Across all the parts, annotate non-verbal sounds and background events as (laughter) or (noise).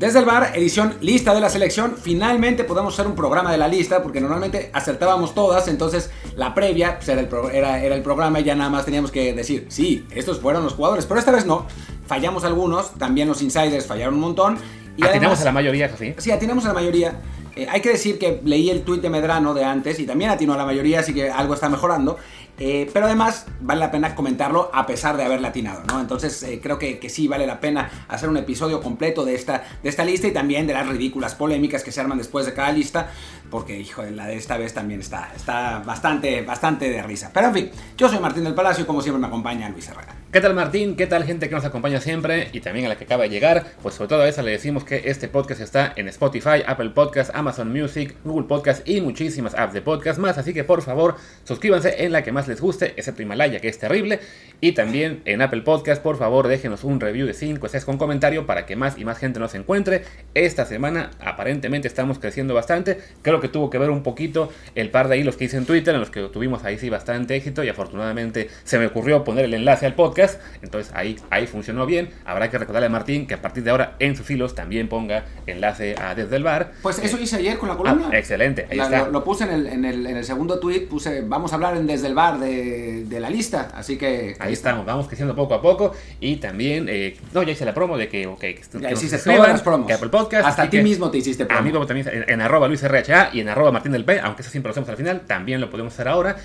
Desde el bar, edición lista de la selección. Finalmente podemos hacer un programa de la lista porque normalmente acertábamos todas. Entonces la previa pues, era, el era, el programa y ya nada más teníamos que decir, sí, estos fueron los jugadores. Pero esta vez no. Fallamos algunos. También los insiders fallaron un montón. Y atinamos a la mayoría, sí. Sí, atinamos a la mayoría. Eh, hay que decir que leí el tuit de Medrano de antes y también atinó a la mayoría, así que algo está mejorando. Eh, pero además vale la pena comentarlo a pesar de haber latinado, ¿no? Entonces eh, creo que, que, sí vale la pena hacer un episodio completo de esta, de esta lista y también de las ridículas polémicas que se arman después de cada lista, porque hijo, la de esta vez también está, está bastante, bastante de risa. Pero en fin, yo soy Martín del Palacio como siempre me acompaña Luis Herrera. ¿Qué tal Martín? ¿Qué tal gente que nos acompaña siempre y también a la que acaba de llegar? Pues sobre todo a esa le decimos que este podcast está en Spotify, Apple Podcast, Amazon Music, Google Podcast y muchísimas apps de podcast más, así que por favor suscríbanse en la que más les guste, excepto Himalaya que es terrible, y también en Apple Podcast por favor déjenos un review de 5 estrellas con comentario para que más y más gente nos encuentre. Esta semana aparentemente estamos creciendo bastante, creo que tuvo que ver un poquito el par de hilos que hice en Twitter en los que tuvimos ahí sí bastante éxito y afortunadamente se me ocurrió poner el enlace al podcast entonces ahí, ahí funcionó bien. Habrá que recordarle a Martín que a partir de ahora en sus hilos también ponga enlace a Desde el Bar. Pues eso hice ayer con la columna. Ah, excelente, ahí está. Lo, puse en el, en, el, en el, segundo tweet, puse vamos a hablar en Desde el Bar de, de la lista, así que... Ahí, estamos, vamos creciendo poco a poco y también, eh, no, ya hice la promo de que, ok, que, ya hiciste todas las promos. Que Apple Podcast. Hasta a ti mismo te hiciste promo. A mí también en, en arroba Luis RHA y en arroba Martín del P, aunque eso siempre lo hacemos al final, también lo podemos hacer ahora.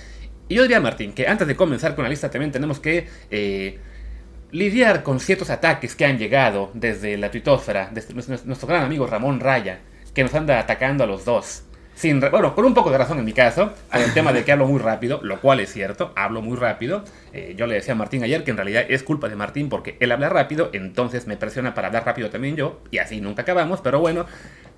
Y yo diría, Martín, que antes de comenzar con la lista también tenemos que... Eh, lidiar con ciertos ataques que han llegado desde la tuitósfera, desde nuestro gran amigo Ramón Raya, que nos anda atacando a los dos. Sin, bueno, con un poco de razón en mi caso, por el tema de que hablo muy rápido, lo cual es cierto, hablo muy rápido. Eh, yo le decía a Martín ayer que en realidad es culpa de Martín porque él habla rápido, entonces me presiona para hablar rápido también yo, y así nunca acabamos, pero bueno,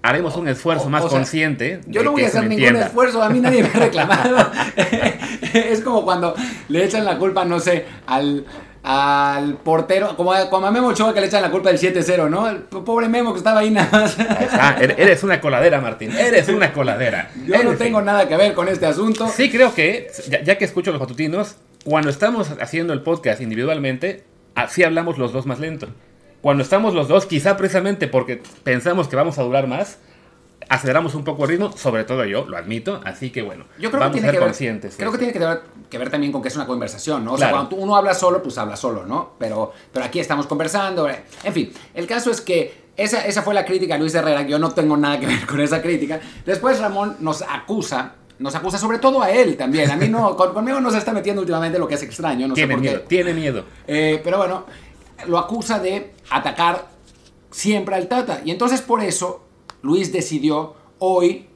haremos un esfuerzo más consciente. Yo no voy a hacer ningún esfuerzo, a mí nadie me ha (laughs) reclamado. (laughs) es como cuando le echan la culpa, no sé, al, al portero, como, como a Memo Ochoa que le echan la culpa del 7-0, ¿no? El pobre Memo que estaba ahí nada más. Er, eres una coladera, Martín, eres una coladera. Yo no tengo nada que ver con este asunto. Sí, creo que, ya, que escucho los matutinos, cuando estamos haciendo el podcast individualmente, así hablamos los dos más lento. Cuando estamos los dos, quizá precisamente porque pensamos que vamos a durar más, aceleramos un poco el ritmo, sobre todo yo, lo admito, así que bueno, yo creo vamos que tiene a ser que conscientes. creo que tiene que ver, que ver, también con que es una conversación, ¿no? O sea, cuando uno habla solo, pues habla solo, ¿no? Pero, pero aquí estamos conversando, eh. en fin, el caso es que esa, esa fue la crítica a Luis Herrera, yo no tengo nada que ver con esa crítica. Después Ramón nos acusa nos acusa sobre todo a él también. A mí no, conmigo no se está metiendo últimamente lo que es extraño. No tiene sé por miedo, qué. tiene miedo. Eh, pero bueno, lo acusa de atacar siempre al Tata. Y entonces por eso Luis decidió hoy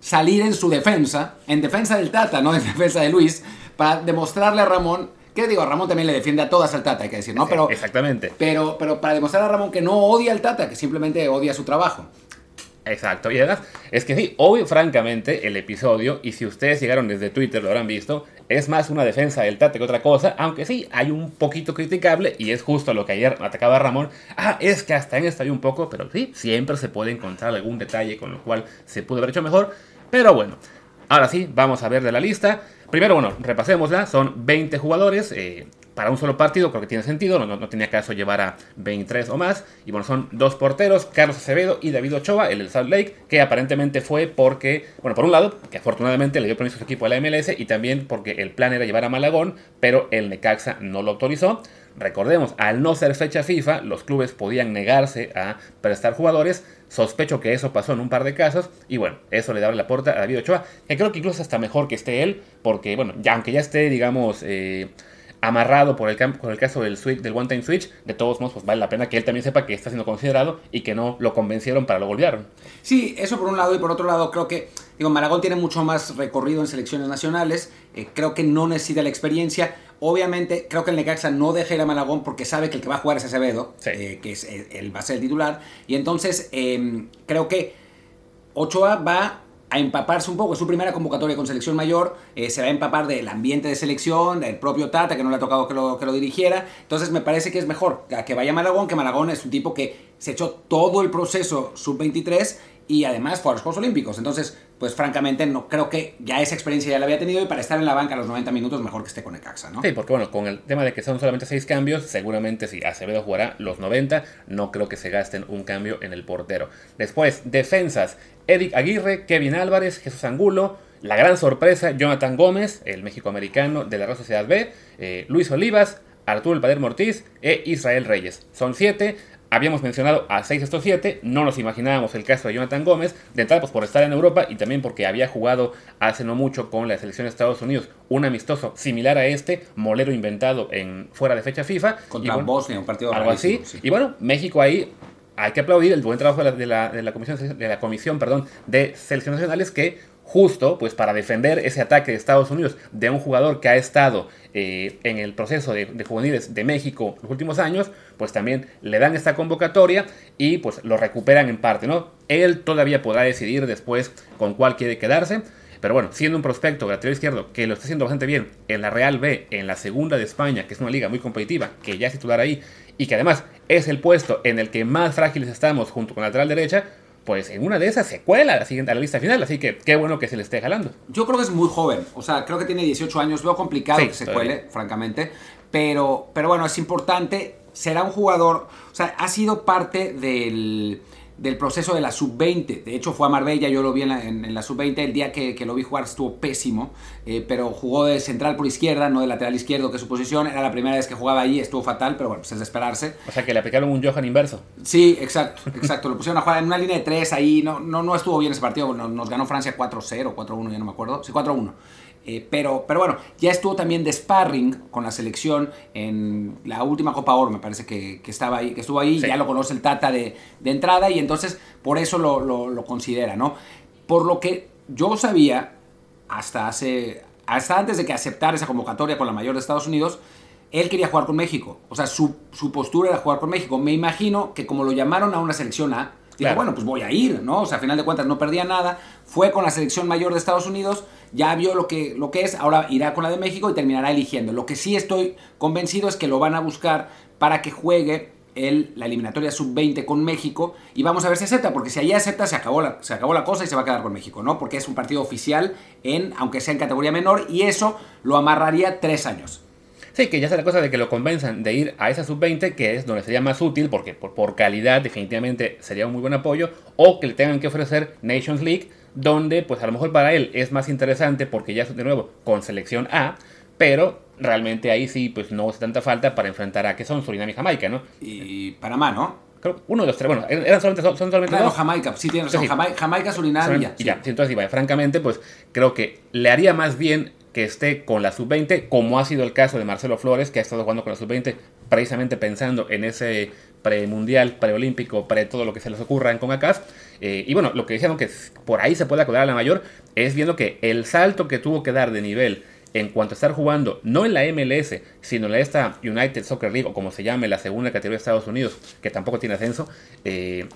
salir en su defensa, en defensa del Tata, no en (laughs) defensa de Luis, para demostrarle a Ramón, que digo, a Ramón también le defiende a todas al Tata, hay que decir, ¿no? Pero, Exactamente. Pero, pero para demostrar a Ramón que no odia al Tata, que simplemente odia su trabajo. Exacto, y además es que sí, hoy francamente el episodio, y si ustedes llegaron desde Twitter lo habrán visto, es más una defensa del Tate que otra cosa, aunque sí, hay un poquito criticable, y es justo lo que ayer atacaba Ramón, ah, es que hasta en esto hay un poco, pero sí, siempre se puede encontrar algún detalle con lo cual se pudo haber hecho mejor, pero bueno, ahora sí, vamos a ver de la lista. Primero, bueno, repasémosla, son 20 jugadores, eh, para un solo partido creo que tiene sentido, no, no, tenía caso llevar a 23 o más. Y bueno, son dos porteros, Carlos Acevedo y David Ochoa, el del Salt Lake, que aparentemente fue porque, bueno, por un lado, que afortunadamente le dio permiso a su equipo a la MLS y también porque el plan era llevar a Malagón, pero el Necaxa no lo autorizó. Recordemos, al no ser fecha FIFA, los clubes podían negarse a prestar jugadores. Sospecho que eso pasó en un par de casos. Y bueno, eso le da la puerta a David Ochoa, que creo que incluso hasta mejor que esté él, porque bueno, ya, aunque ya esté, digamos, eh, amarrado por el, por el caso del, switch, del One Time Switch, de todos modos, pues vale la pena que él también sepa que está siendo considerado y que no lo convencieron para lo volvieron. Sí, eso por un lado y por otro lado creo que, digo, Maragón tiene mucho más recorrido en selecciones nacionales, eh, creo que no necesita la experiencia. Obviamente, creo que el Necaxa no deja ir a Malagón porque sabe que el que va a jugar es Acevedo, eh, que es el, va a ser el titular. Y entonces, em, creo que Ochoa va a empaparse un poco. Es su primera convocatoria con selección mayor. Eh, se va a empapar del ambiente de selección, del propio Tata, que no le ha tocado que lo, que lo dirigiera. Entonces me parece que es mejor que vaya Malagón, que Malagón es un tipo que se echó todo el proceso sub-23 y además fue a los Juegos Olímpicos. Entonces, pues francamente, no creo que ya esa experiencia ya la había tenido y para estar en la banca a los 90 minutos, mejor que esté con Ecaxa, ¿no? Sí, porque bueno, con el tema de que son solamente seis cambios, seguramente si Acevedo jugará los 90, no creo que se gasten un cambio en el portero. Después, defensas, Eric Aguirre, Kevin Álvarez, Jesús Angulo, la gran sorpresa, Jonathan Gómez, el México-americano de la Real Sociedad B, eh, Luis Olivas, Arturo El Padermo Ortiz e Israel Reyes. Son siete. Habíamos mencionado a 6 estos 7, no nos imaginábamos el caso de Jonathan Gómez, de entrada pues por estar en Europa y también porque había jugado hace no mucho con la selección de Estados Unidos un amistoso similar a este, molero inventado en fuera de fecha FIFA. Contra Bosnia, un partido Algo así. Y bueno, México ahí hay que aplaudir el buen trabajo de la, de la, comisión, de la comisión perdón, de selecciones nacionales que justo pues para defender ese ataque de Estados Unidos de un jugador que ha estado eh, en el proceso de, juveniles de México los últimos años, pues también le dan esta convocatoria y pues lo recuperan en parte, ¿no? Él todavía podrá decidir después con cuál quiere quedarse, pero bueno, siendo un prospecto lateral izquierdo que lo está haciendo bastante bien en la Real B, en la segunda de España, que es una liga muy competitiva, que ya es titular ahí, y que además es el puesto en el que más frágiles estamos junto con la lateral derecha, pues en una de esas se cuela a la, siguiente, a la lista final, así que qué bueno que se le esté jalando. Yo creo que es muy joven, o sea, creo que tiene 18 años, veo complicado que se cuele, francamente, pero, pero bueno, es importante, será un jugador, o sea, ha sido parte del del proceso de la sub-20. De hecho, fue a Marbella, yo lo vi en la, sub-20. El día que, lo vi jugar estuvo pésimo, eh, pero jugó de central por izquierda, no de lateral izquierdo, que es su posición. Era la primera vez que jugaba allí, estuvo fatal, pero bueno, pues es de esperarse. O sea, que le aplicaron un Johan inverso. Sí, exacto, exacto. lo pusieron a jugar en una línea de tres ahí. No, no, no estuvo bien ese partido. Nos, ganó Francia 4-0, 4-1, ya no me acuerdo. Sí, 4-1. Eh, pero, pero bueno, ya estuvo también de sparring con la selección en la última Copa Oro, me parece que, estaba ahí, que estuvo ahí, ya lo conoce el Tata de, entrada y entonces por eso lo, considera, ¿no? Por lo que yo sabía, hasta hace, hasta antes de que aceptara esa convocatoria con la mayor de Estados Unidos, él quería jugar con México. O sea, su, su postura era jugar con México. Me imagino que como lo llamaron a una selección A, Dijo, bueno, pues voy a ir, ¿no? O sea, a final de cuentas no perdía nada. Fue con la selección mayor de Estados Unidos, ya vio lo que, lo que es, ahora irá con la de México y terminará eligiendo. Lo que sí estoy convencido es que lo van a buscar para que juegue el, la eliminatoria sub-20 con México y vamos a ver si acepta, porque si allí acepta se acabó, la, se acabó la cosa y se va a quedar con México, ¿no? Porque es un partido oficial, en, aunque sea en categoría menor, y eso lo amarraría tres años. Sí, que ya sea la cosa de que lo convenzan de ir a esa sub-20, que es donde sería más útil, porque por, calidad definitivamente sería un muy buen apoyo, o que le tengan que ofrecer Nations League, donde pues a lo mejor para él es más interesante porque ya es de nuevo con selección A, pero realmente ahí sí pues no hace tanta falta para enfrentar a que son Surinam y Jamaica, ¿no? Y Panamá, ¿no? Creo, uno de los tres, bueno, eran solamente, son, solamente dos. Jamaica, sí tienes razón, Jamaica, Surinam y ya. Y ya, entonces, francamente, pues creo que le haría más bien que esté con la sub-20, como ha sido el caso de Marcelo Flores, que ha estado jugando con la sub-20 precisamente pensando en ese premundial, preolímpico, pre todo lo que se les ocurra en CONCACAF. Eh, y bueno, lo que decían que por ahí se puede acordar a la mayor es viendo que el salto que tuvo que dar de nivel en cuanto a estar jugando, no en la MLS, sino en esta United Soccer League, o como se llame, la segunda categoría de Estados Unidos, que tampoco tiene ascenso, eh,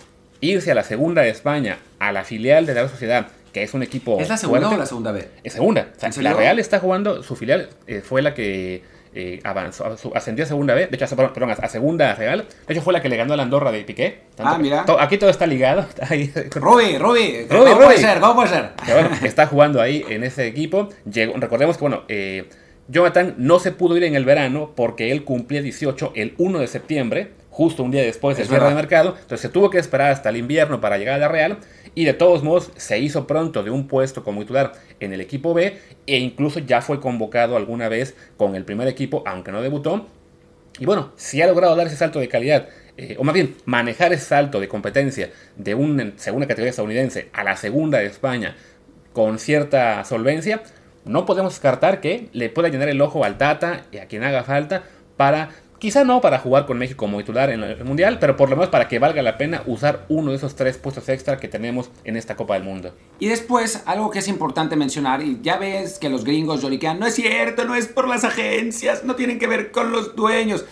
irse a la segunda de España, a la filial de la sociedad, que es un equipo. ¿Es la segunda o la segunda B? Es segunda. la Real está jugando, su filial eh, fue la que eh, avanzó, ascendió a segunda B, de hecho, perdón, a segunda Real. De hecho, fue la que le ganó a la Andorra de Piqué. ah, mira. aquí todo está ligado. Rubi, Rubi, ¿cómo puede ser? ¿Cómo puede ser? está jugando ahí en ese equipo. Llegó, recordemos que, bueno, eh, Jonathan no se pudo ir en el verano porque él cumplía 18 el 1 de septiembre, justo un día después del cierre de mercado. Entonces se tuvo que esperar hasta el invierno para llegar a la Real y de todos modos se hizo pronto de un puesto como titular en el equipo B e incluso ya fue convocado alguna vez con el primer equipo, aunque no debutó. Y bueno, si ha logrado dar ese salto de calidad, eh, o más bien manejar ese salto de competencia de una segunda categoría estadounidense a la segunda de España con cierta solvencia, no podemos descartar que le pueda llenar el ojo al Tata y a quien haga falta para Quizá no para jugar con México como titular en el Mundial, pero por lo menos para que valga la pena usar uno de esos tres puestos extra que tenemos en esta Copa del Mundo. Y después, algo que es importante mencionar, y ya ves que los gringos lloriquean, no es cierto, no es por las agencias, no tienen que ver con los dueños.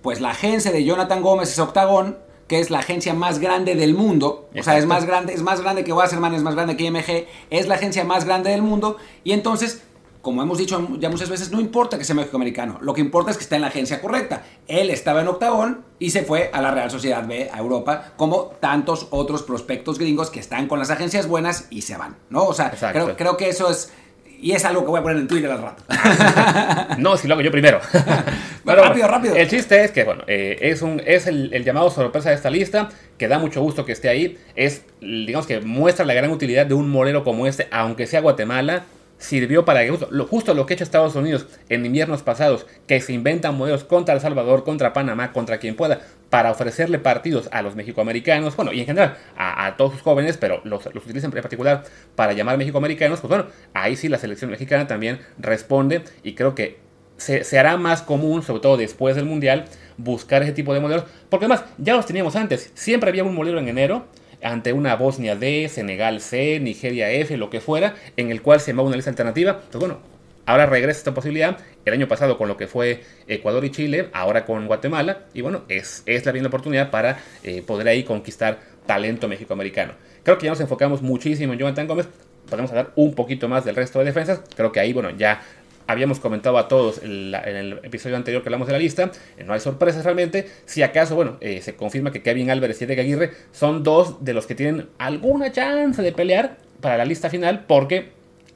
Pues la agencia de Jonathan Gómez es Octagon, que es la agencia más grande del mundo, o sea, es más grande, es más grande que Wasserman, es más grande que IMG, es la agencia más grande del mundo, y entonces como hemos dicho ya muchas veces, no importa que sea México-americano, lo que importa es que esté en la agencia correcta. Él estaba en octagón y se fue a la Real Sociedad B, a Europa, como tantos otros prospectos gringos que están con las agencias buenas y se van, ¿no? O sea, creo, creo que eso es y es algo que voy a poner en Twitter al rato. (laughs) no, si lo hago yo primero. (laughs) rápido, rápido. El chiste es que, bueno, eh, es, un, es el, el, llamado sorpresa de esta lista, que da mucho gusto que esté ahí. Es, digamos que muestra la gran utilidad de un morero como este, aunque sea Guatemala sirvió para que justo lo, justo lo que ha hecho Estados Unidos en inviernos pasados, que se inventan modelos contra El Salvador, contra Panamá, contra quien pueda, para ofrecerle partidos a los mexicoamericanos, bueno, y en general a, todos sus jóvenes, pero los, los, utilizan en particular para llamar mexicoamericanos, pues bueno, ahí sí la selección mexicana también responde y creo que se, se hará más común, sobre todo después del Mundial, buscar ese tipo de modelos, porque además ya los teníamos antes, siempre había un modelo en enero, ante una Bosnia D, Senegal C, Nigeria F, lo que fuera, en el cual se va una lista alternativa. Pues bueno, ahora regresa esta posibilidad. El año pasado con lo que fue Ecuador y Chile, ahora con Guatemala. Y bueno, es, es la bien oportunidad para eh, poder ahí conquistar talento mexicoamericano. Creo que ya nos enfocamos muchísimo en Jonathan Gómez. Podemos hablar un poquito más del resto de defensas. Creo que ahí, bueno, ya habíamos comentado a todos en, el episodio anterior que hablamos de la lista, eh, no hay sorpresas realmente. Si acaso, bueno, eh, se confirma que Kevin Álvarez y Edgar Aguirre son dos de los que tienen alguna chance de pelear para la lista final porque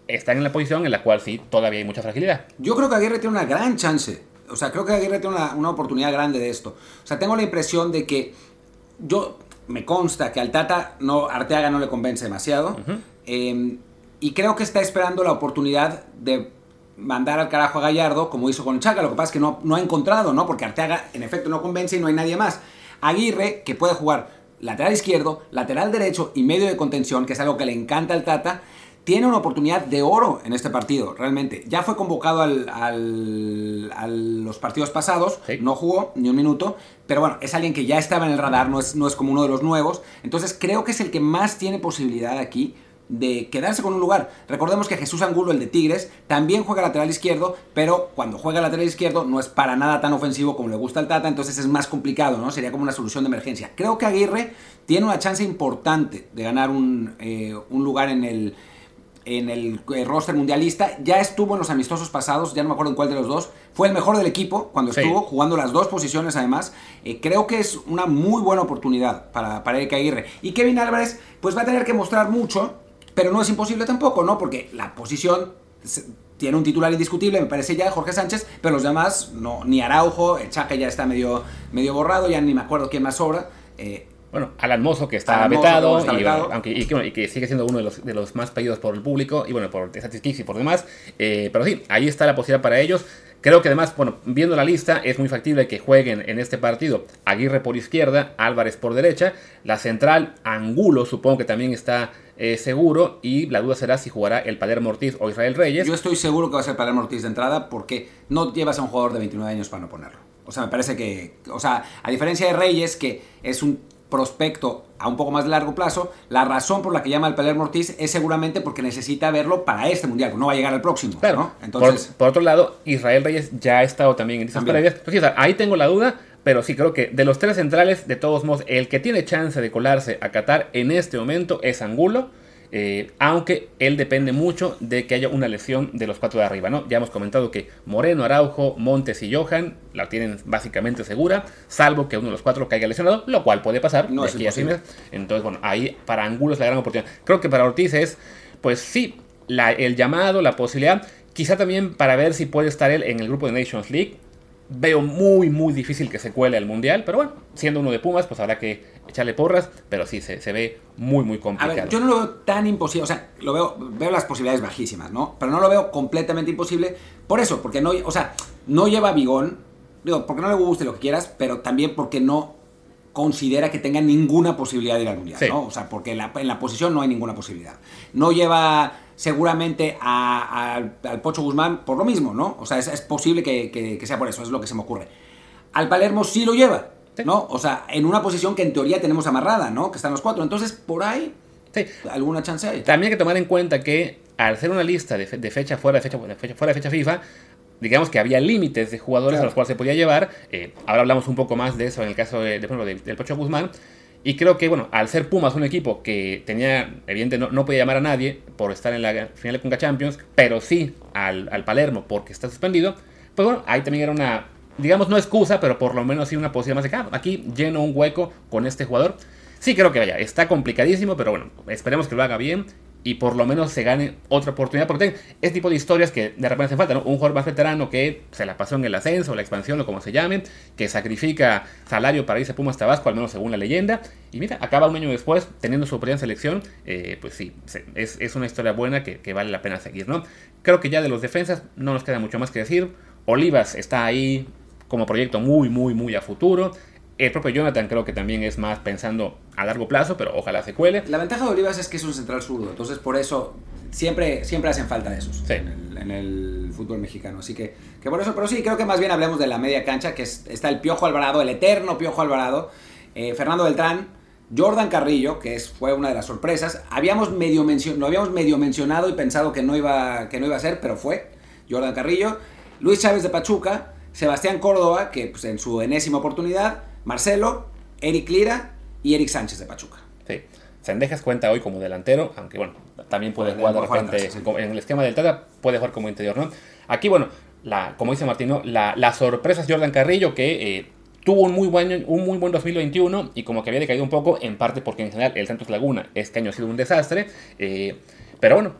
están en la posición en la cual sí todavía hay mucha fragilidad. Yo creo que Aguirre tiene una gran chance. O sea, creo que Aguirre tiene una, oportunidad grande de esto. O sea, tengo la impresión de que yo me consta que al Tata no, Arteaga no le convence demasiado. Em, y creo que está esperando la oportunidad de mandar al carajo a Gallardo, como hizo con Chaca. Lo que pasa es que no, no ha encontrado, ¿no? Porque Arteaga, en efecto, no convence y no hay nadie más. Aguirre, que puede jugar lateral izquierdo, lateral derecho y medio de contención, que es algo que le encanta al Tata, tiene una oportunidad de oro en este partido, realmente. Ya fue convocado al, a los partidos pasados, no jugó ni un minuto, pero bueno, es alguien que ya estaba en el radar, no es, no es como uno de los nuevos. Entonces creo que es el que más tiene posibilidad aquí de quedarse con un lugar. Recordemos que Jesús Angulo, el de Tigres, también juega lateral izquierdo, pero cuando juega lateral izquierdo no es para nada tan ofensivo como le gusta al Tata, entonces es más complicado, ¿no? Sería como una solución de emergencia. Creo que Aguirre tiene una chance importante de ganar un, eh, lugar en el, en el eh, roster mundialista. Ya estuvo en los amistosos pasados, ya no me acuerdo en cuál de los dos. Fue el mejor del equipo cuando estuvo, jugando las dos posiciones además. Eh, creo que es una muy buena oportunidad para, para Eric Aguirre. Y Kevin Álvarez, pues va a tener que mostrar mucho pero no es imposible tampoco, ¿no? Porque la posición tiene un titular indiscutible, me parece ya, Jorge Sánchez, pero los demás, no, ni Araujo, el Chaca ya está medio, medio borrado, ya ni me acuerdo quién más sobra. Eh, bueno, Alan Mozo que está vetado, y, aunque, y, que, sigue siendo uno de los, de los más pedidos por el público, y bueno, por Statistics y por demás, eh, pero sí, ahí está la posibilidad para ellos. Creo que además, bueno, viendo la lista, es muy factible que jueguen en este partido Aguirre por izquierda, Álvarez por derecha, la central Angulo supongo que también está eh, seguro y la duda será si jugará el Palermo Ortiz o Israel Reyes. Yo estoy seguro que va a ser Palermo Ortiz de entrada porque no llevas a un jugador de 29 años para no ponerlo. O sea, me parece que, o sea, a diferencia de Reyes, que es un prospecto a un poco más de largo plazo, la razón por la que llama al Palermo Ortiz es seguramente porque necesita verlo para este mundial, no va a llegar al próximo. Claro. Entonces, por, otro lado, Israel Reyes ya ha estado también en esas previas. Entonces, ahí tengo la duda, pero sí creo que de los tres centrales, de todos modos, el que tiene chance de colarse a Qatar en este momento es Angulo. Eh, aunque él depende mucho de que haya una lesión de los cuatro de arriba, ¿no? Ya hemos comentado que Moreno, Araujo, Montes y Johan la tienen básicamente segura, salvo que uno de los cuatro caiga lesionado, lo cual puede pasar no es Entonces, bueno, ahí para Angulo es la gran oportunidad. Creo que para Ortiz es, pues sí, el llamado, la posibilidad, quizá también para ver si puede estar él en el grupo de Nations League veo muy, muy difícil que se cuele al Mundial, pero bueno, siendo uno de Pumas, pues habrá que echarle porras, pero sí, se, se ve muy, muy complicado. A ver, yo no lo veo tan imposible, o sea, lo veo, veo las posibilidades bajísimas, ¿no? Pero no lo veo completamente imposible, por eso, porque no, o sea, no lleva bigón, digo, porque no le guste lo que quieras, pero también porque no considera que tenga ninguna posibilidad de ir al Mundial, ¿no? O sea, porque en la posición no hay ninguna posibilidad. No lleva seguramente al Pocho Guzmán por lo mismo, ¿no? O sea, es, posible que, sea por eso, es lo que se me ocurre. Al Palermo sí lo lleva, ¿no? O sea, en una posición que en teoría tenemos amarrada, ¿no? Que están los cuatro. Entonces, por ahí, sí. alguna chance hay. También hay que tomar en cuenta que al hacer una lista de, fecha fuera de fecha, fuera de fecha FIFA, digamos que había límites de jugadores a los cuales se podía llevar. Eh, ahora hablamos un poco más de eso en el caso de, del Pocho Guzmán. Y creo que, bueno, al ser Pumas un equipo que tenía, evidentemente, no, podía llamar a nadie por estar en la final de Conca Champions, pero sí al, al, Palermo porque está suspendido, pues bueno, ahí también era una, digamos, no excusa, pero por lo menos sí una posibilidad más de que aquí lleno un hueco con este jugador. Sí creo que vaya, está complicadísimo, pero bueno, esperemos que lo haga bien y por lo menos se gane otra oportunidad. Porque este tipo de historias que de repente hacen falta, ¿no? Un jugador más veterano que se la pasó en el ascenso, la expansión o como se llame, que sacrifica salario para irse a Pumas Tabasco, al menos según la leyenda. Y mira, acaba un año después teniendo su primera selección. Eh, pues sí, es, es, una historia buena que, que, vale la pena seguir, ¿no? Creo que ya de los defensas no nos queda mucho más que decir. Olivas está ahí como proyecto muy, muy, muy a futuro. El propio Jonathan creo que también es más pensando a largo plazo, pero ojalá se cuele. La ventaja de Olivas es que es un central zurdo, entonces por eso siempre, siempre hacen falta esos en, el, fútbol mexicano. Así que, que por eso, pero sí, creo que más bien hablemos de la media cancha, que está el Piojo Alvarado, el eterno Piojo Alvarado, eh, Fernando Beltrán, Jordan Carrillo, que es, fue una de las sorpresas. Habíamos medio lo habíamos medio mencionado y pensado que no, iba, que no iba a ser, pero fue Jordan Carrillo. Luis Chávez de Pachuca, Sebastián Córdoba, que pues, en su enésima oportunidad, Marcelo, Eric Lira y Eric Sánchez de Pachuca. Sí. Sendejas cuenta hoy como delantero, aunque bueno, también puede jugar de repente en el esquema del Tata, puede jugar como interior, ¿no? Aquí, bueno, la, como dice Martino, la, la sorpresa es Jordan Carrillo, que eh, tuvo un muy, buen, un muy buen 2021 y como que había decaído un poco, en parte porque en general el Santos Laguna este año ha sido un desastre, eh, pero bueno,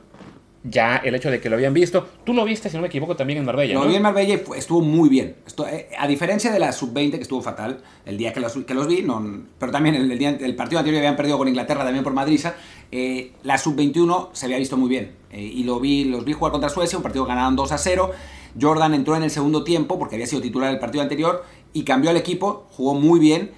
ya el hecho de que lo habían visto. Tú lo viste, si no me equivoco, también en Marbella. Lo vi en Marbella y estuvo muy bien. Eh, a diferencia de la sub-20, que estuvo fatal, el día que los, que los vi, no, pero también el, día, el partido anterior habían perdido con Inglaterra también por Madrid. Eh, la sub-21 se había visto muy bien. Eh, y lo vi, los vi jugar contra Suecia, un partido ganaron 2 a 0. Jordan entró en el segundo tiempo porque había sido titular el partido anterior y cambió al equipo, jugó muy bien.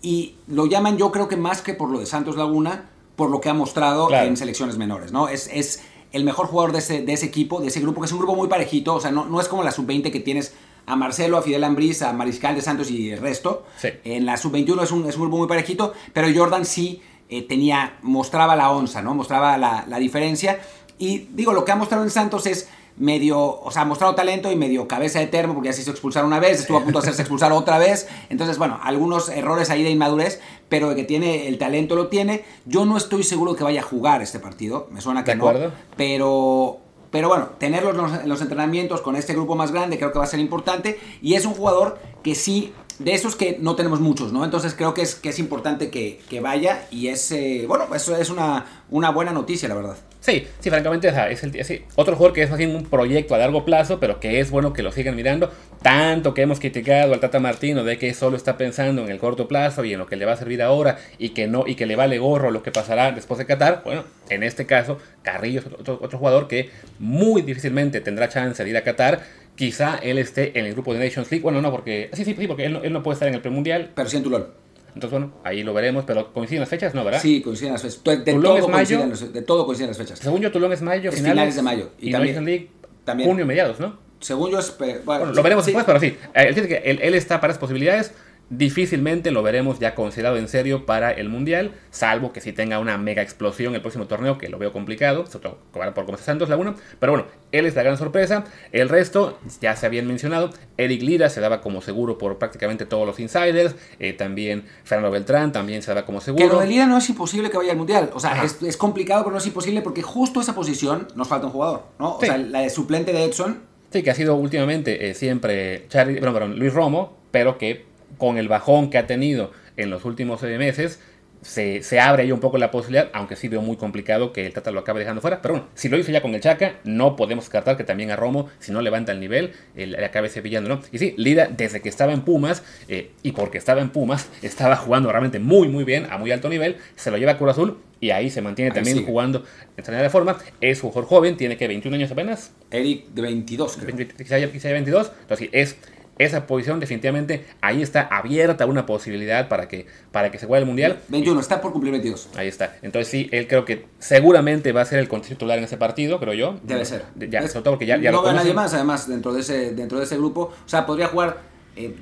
Y lo llaman, yo creo que más que por lo de Santos Laguna, por lo que ha mostrado en selecciones menores. ¿no? Es. es el mejor jugador de ese, de ese equipo, de ese grupo, que es un grupo muy parejito, o sea, no, no es como la sub-20 que tienes a Marcelo, a Fidel Ambriz, a Mariscal de Santos y el resto. En la sub-21 es un, es un grupo muy parejito, pero Jordan sí eh, tenía, mostraba la onza, ¿no? Mostraba la, la diferencia. Y digo, lo que ha mostrado en Santos es medio, o sea, ha mostrado talento y medio cabeza de termo, porque ya se hizo expulsar una vez, estuvo a punto de hacerse (laughs) expulsar otra vez. Entonces, bueno, algunos errores ahí de inmadurez, pero de que tiene el talento lo tiene. Yo no estoy seguro que vaya a jugar este partido, me suena que no. Pero, pero bueno, tenerlos en los entrenamientos con este grupo más grande creo que va a ser importante. Y es un jugador que sí de esos que no tenemos muchos, ¿no? Entonces creo que es, que es importante que, vaya y es, eh, bueno, eso es una, una buena noticia, la verdad. Sí, sí, francamente, es el, sí, otro jugador que es más un proyecto a largo plazo, pero que es bueno que lo sigan mirando. Tanto que hemos criticado al Tata Martino de que solo está pensando en el corto plazo y en lo que le va a servir ahora y que no y que le vale gorro lo que pasará después de Qatar. Bueno, en este caso, Carrillo es otro, otro jugador que muy difícilmente tendrá chance de ir a Qatar Quizá él esté en el grupo de Nations League. Bueno, no, porque. Sí, sí, sí, porque él no, puede estar en el premundial. Pero sí en Tulón. Entonces, bueno, ahí lo veremos, pero coinciden las fechas, ¿no, verdad? Sí, coinciden las fechas. De, todo, es mayo, de todo coinciden las fechas. Según yo, Tulón es mayo, finales, finales de mayo. Y, también, Nations League, también, junio, mediados, ¿no? Según yo, es, bueno, lo veremos después, pero sí. Él, que él, él está para esas posibilidades difícilmente lo veremos ya considerado en serio para el Mundial, salvo que si tenga una mega explosión el próximo torneo, que lo veo complicado, sobre todo por cómo está Santos Laguna, pero bueno, él es la gran sorpresa, el resto ya se habían mencionado, Eric Lira se daba como seguro por prácticamente todos los insiders, eh, también Fernando Beltrán también se daba como seguro. Pero de Lira no es imposible que vaya al Mundial, o sea, es, complicado pero no es imposible porque justo esa posición nos falta un jugador, ¿no? O sea, la de suplente de Edson. Sí, que ha sido últimamente eh, siempre Charlie, Luis Romo, pero que con el bajón que ha tenido en los últimos meses, se, se, abre ahí un poco la posibilidad, aunque sí veo muy complicado que el Tata lo acabe dejando fuera. Pero bueno, si lo hizo ya con el Chaca, no podemos descartar que también a Romo, si no levanta el nivel, le acabe cepillando, ¿no? Y sí, Lira, desde que estaba en Pumas, eh, y porque estaba en Pumas, (laughs) estaba jugando realmente muy, muy bien, a muy alto nivel, se lo lleva a Cruz Azul y ahí se mantiene también jugando en de forma. Es un jugador joven, tiene que 21 años apenas. Eric de 22, creo. Quizá haya 22. Entonces, es esa posición definitivamente ahí está abierta una posibilidad para que, para que se juegue el Mundial. 21, está por cumplir 22. Ahí está. Entonces sí, él creo que seguramente va a ser el titular en ese partido, creo yo. Debe ser. Ya, sobre todo porque ya, no va nadie más, además, dentro de, ese, dentro de ese grupo. O sea, podría jugar... Eh,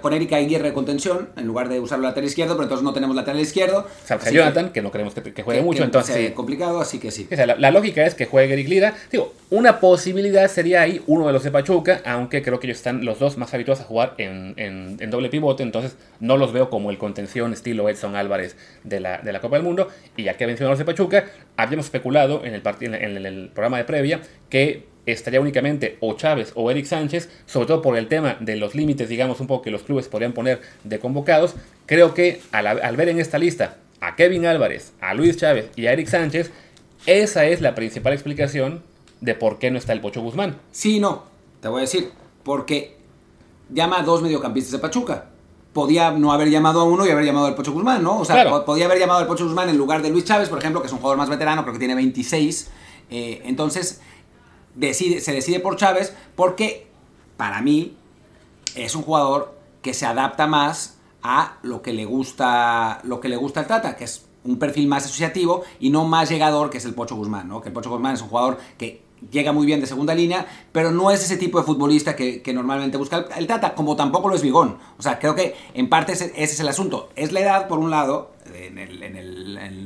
con Erika Aguirre de contención, en lugar de usar el lateral izquierdo, pero entonces no tenemos lateral izquierdo. O sea, Jonathan, que, no queremos que, juegue mucho, entonces... Es complicado, así que sí. la, lógica es que juegue Eric Lira. Digo, una posibilidad sería ahí uno de los de Pachuca, aunque creo que ellos están los dos más habituados a jugar en, en, doble pivote, entonces no los veo como el contención estilo Edson Álvarez de la, de la Copa del Mundo. Y ya que mencionado los de Pachuca, habíamos especulado en el, en el programa de previa que estaría únicamente o Chávez o Eric Sánchez, sobre todo por el tema de los límites, digamos, un poco que los clubes podrían poner de convocados. Creo que al, ver en esta lista a Kevin Álvarez, a Luis Chávez y a Eric Sánchez, esa es la principal explicación de por qué no está el Pocho Guzmán. Sí, no, te voy a decir, porque llama a dos mediocampistas de Pachuca. Podía no haber llamado a uno y haber llamado al Pocho Guzmán, ¿no? O sea, podía haber llamado al Pocho Guzmán en lugar de Luis Chávez, por ejemplo, que es un jugador más veterano, creo que tiene 26. Eh, entonces, se decide por Chávez porque para mí es un jugador que se adapta más a lo que le gusta lo que le gusta al Tata, que es un perfil más asociativo y no más llegador que es el Pocho Guzmán, ¿no? Que el Pocho Guzmán es un jugador que llega muy bien de segunda línea, pero no es ese tipo de futbolista que, normalmente busca el, Tata, como tampoco lo es Vigón. O sea, creo que en parte ese, es el asunto. Es la edad, por un lado, en el, en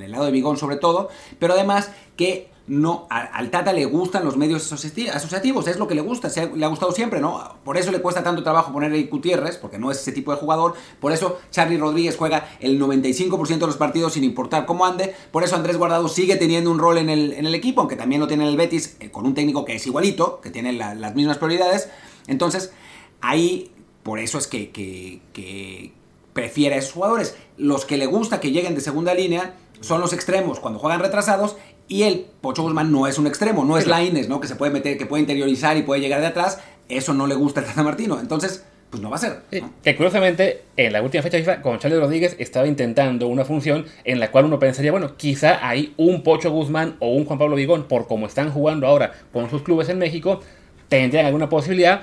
el lado de Vigón sobre todo, pero además que no, al Tata le gustan los medios asociativos, es lo que le gusta, le ha gustado siempre, ¿no? Por eso le cuesta tanto trabajo poner a Gutiérrez, porque no es ese tipo de jugador, por eso Charlie Rodríguez juega el 95% de los partidos sin importar cómo ande, por eso Andrés Guardado sigue teniendo un rol en el, equipo, aunque también lo tiene el Betis, eh, con un técnico que es igualito, que tiene las mismas prioridades, entonces ahí, por eso es que, que prefiere a esos jugadores, los que le gusta que lleguen de segunda línea, son los extremos cuando juegan retrasados y el Pocho Guzmán no es un extremo, no es Laines, ¿no? Que se puede meter, que puede interiorizar y puede llegar de atrás. Eso no le gusta a Tata Martino. Entonces, pues no va a ser. Que curiosamente, en la última fecha FIFA, con Charlie Rodríguez estaba intentando una función en la cual uno pensaría, bueno, quizá hay un Pocho Guzmán o un Juan Pablo Vigón, por como están jugando ahora con sus clubes en México, tendrían alguna posibilidad.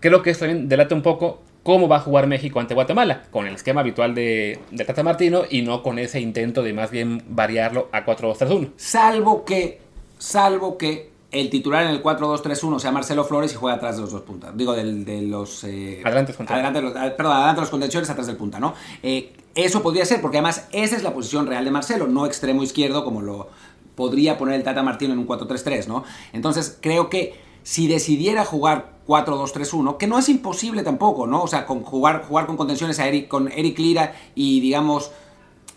Creo que esto también delata un poco cómo va a jugar México ante Guatemala, con el esquema habitual de, de Tata Martino y no con ese intento de más bien variarlo a 4-2-3-1. Salvo que, salvo que el titular en el 4-2-3-1 sea Marcelo Flores y juega atrás de los dos puntas. Digo, de los... Eh, adelante, adelante, los, ah, perdón, adelante los contenciones, atrás del punta, ¿no? Eh, eso podría ser, porque además esa es la posición real de Marcelo, no extremo izquierdo como lo podría poner el Tata Martino en un 4-3-3, ¿no? Entonces creo que si decidiera jugar 4-2-3-1, que no es imposible tampoco, ¿no? O sea, con jugar, jugar con contenciones a Eric, con Eric Lira y digamos,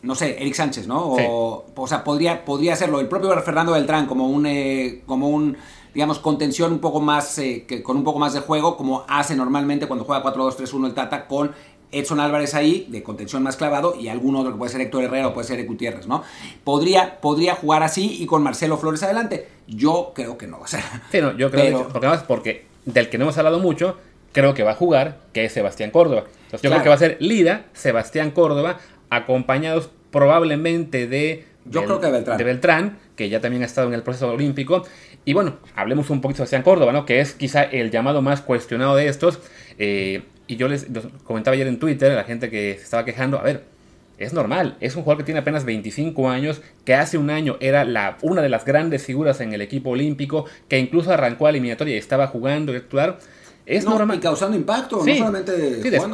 no sé, Eric Sánchez, ¿no? O, o sea, podría, podría hacerlo. El propio Fernando Beltrán como un, eh, como un digamos, contención un poco más, eh, que, con un poco más de juego, como hace normalmente cuando juega 4-2-3-1 el Tata con Edson Álvarez ahí, de contención más clavado, y algún otro que puede ser Héctor Herrera o puede ser Gutiérrez, ¿no? Podría, podría jugar así y con Marcelo Flores adelante. Yo creo que no. O sea, sí, no, yo creo que, porque además porque del que no hemos hablado mucho, creo que va a jugar, que es Sebastián Córdoba. Entonces yo creo que va a ser Lida, Sebastián Córdoba, acompañados probablemente de, yo creo que Beltrán. de Beltrán, que ya también ha estado en el proceso olímpico. Y bueno, hablemos un poquito de Sebastián Córdoba, ¿no? que es quizá el llamado más cuestionado de estos. Eh, y yo les, comentaba ayer en Twitter la gente que se estaba quejando, a ver, es normal. Es un jugador que tiene apenas 25 años, que hace un año era la, una de las grandes figuras en el equipo olímpico, que incluso arrancó a la eliminatoria y estaba jugando y actuar. Es normal. Y causando impacto, no solamente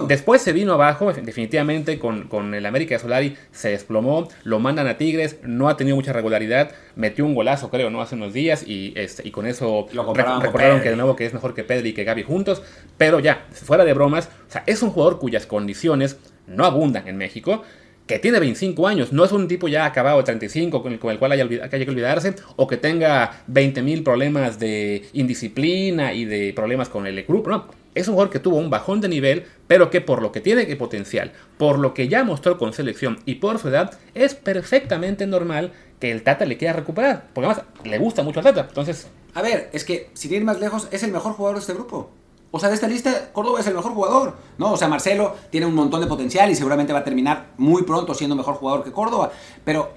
después se vino abajo, definitivamente, con, con, el América de Solari se desplomó, lo mandan a Tigres, no ha tenido mucha regularidad, metió un golazo, creo, ¿no? Hace unos días y, este, y con eso recordaron que de nuevo que es mejor que Pedri y que Gaby juntos, pero ya, fuera de bromas, o sea, es un jugador cuyas condiciones no abundan en México, que tiene 25 años, no es un tipo ya acabado de 35 con el, con el cual haya, que que olvidarse, o que tenga 20.000 problemas de indisciplina y de problemas con el grupo, no. Es un jugador que tuvo un bajón de nivel, pero que por lo que tiene de potencial, por lo que ya mostró con selección y por su edad, es perfectamente normal que el Tata le quiera recuperar. Porque además le gusta mucho al Tata. Entonces. A ver, es que si ir más lejos, es el mejor jugador de este grupo. O sea, de esta lista, Córdoba es el mejor jugador, ¿no? O sea, Marcelo tiene un montón de potencial y seguramente va a terminar muy pronto siendo mejor jugador que Córdoba. Pero,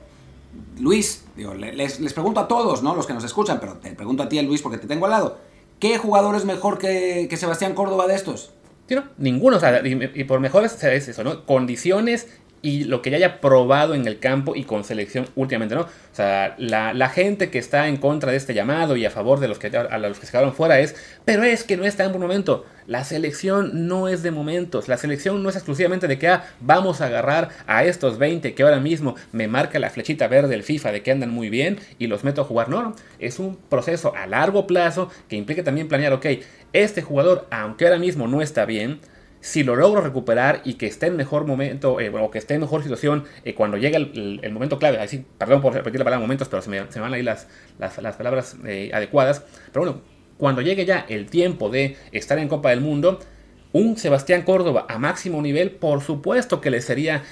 Luis, les, les pregunto a todos, ¿no? Los que nos escuchan, pero te pregunto a ti, Luis, porque te tengo al lado. ¿Qué jugador es mejor que, Sebastián Córdoba de estos? Sí, no, ninguno. O sea, y, por mejores es eso, ¿no? Condiciones y lo que ya haya probado en el campo y con selección últimamente, ¿no? O sea, la, gente que está en contra de este llamado y a favor de los que, a los que se quedaron fuera es, pero es que no está en buen momento. La selección no es de momentos, la selección no es exclusivamente de que ah, vamos a agarrar a estos 20 que ahora mismo me marca la flechita verde del FIFA de que andan muy bien y los meto a jugar. No, no, es un proceso a largo plazo que implica también planear, ok, este jugador, aunque ahora mismo no está bien, si lo logro recuperar y que esté en mejor momento, eh, o que esté en mejor situación eh, cuando llegue el, momento clave, así, perdón por repetir la palabra momentos, pero se me, van ahí las, las, palabras eh, adecuadas, pero bueno, cuando llegue ya el tiempo de estar en Copa del Mundo, un Sebastián Córdoba a máximo nivel, por supuesto que le sería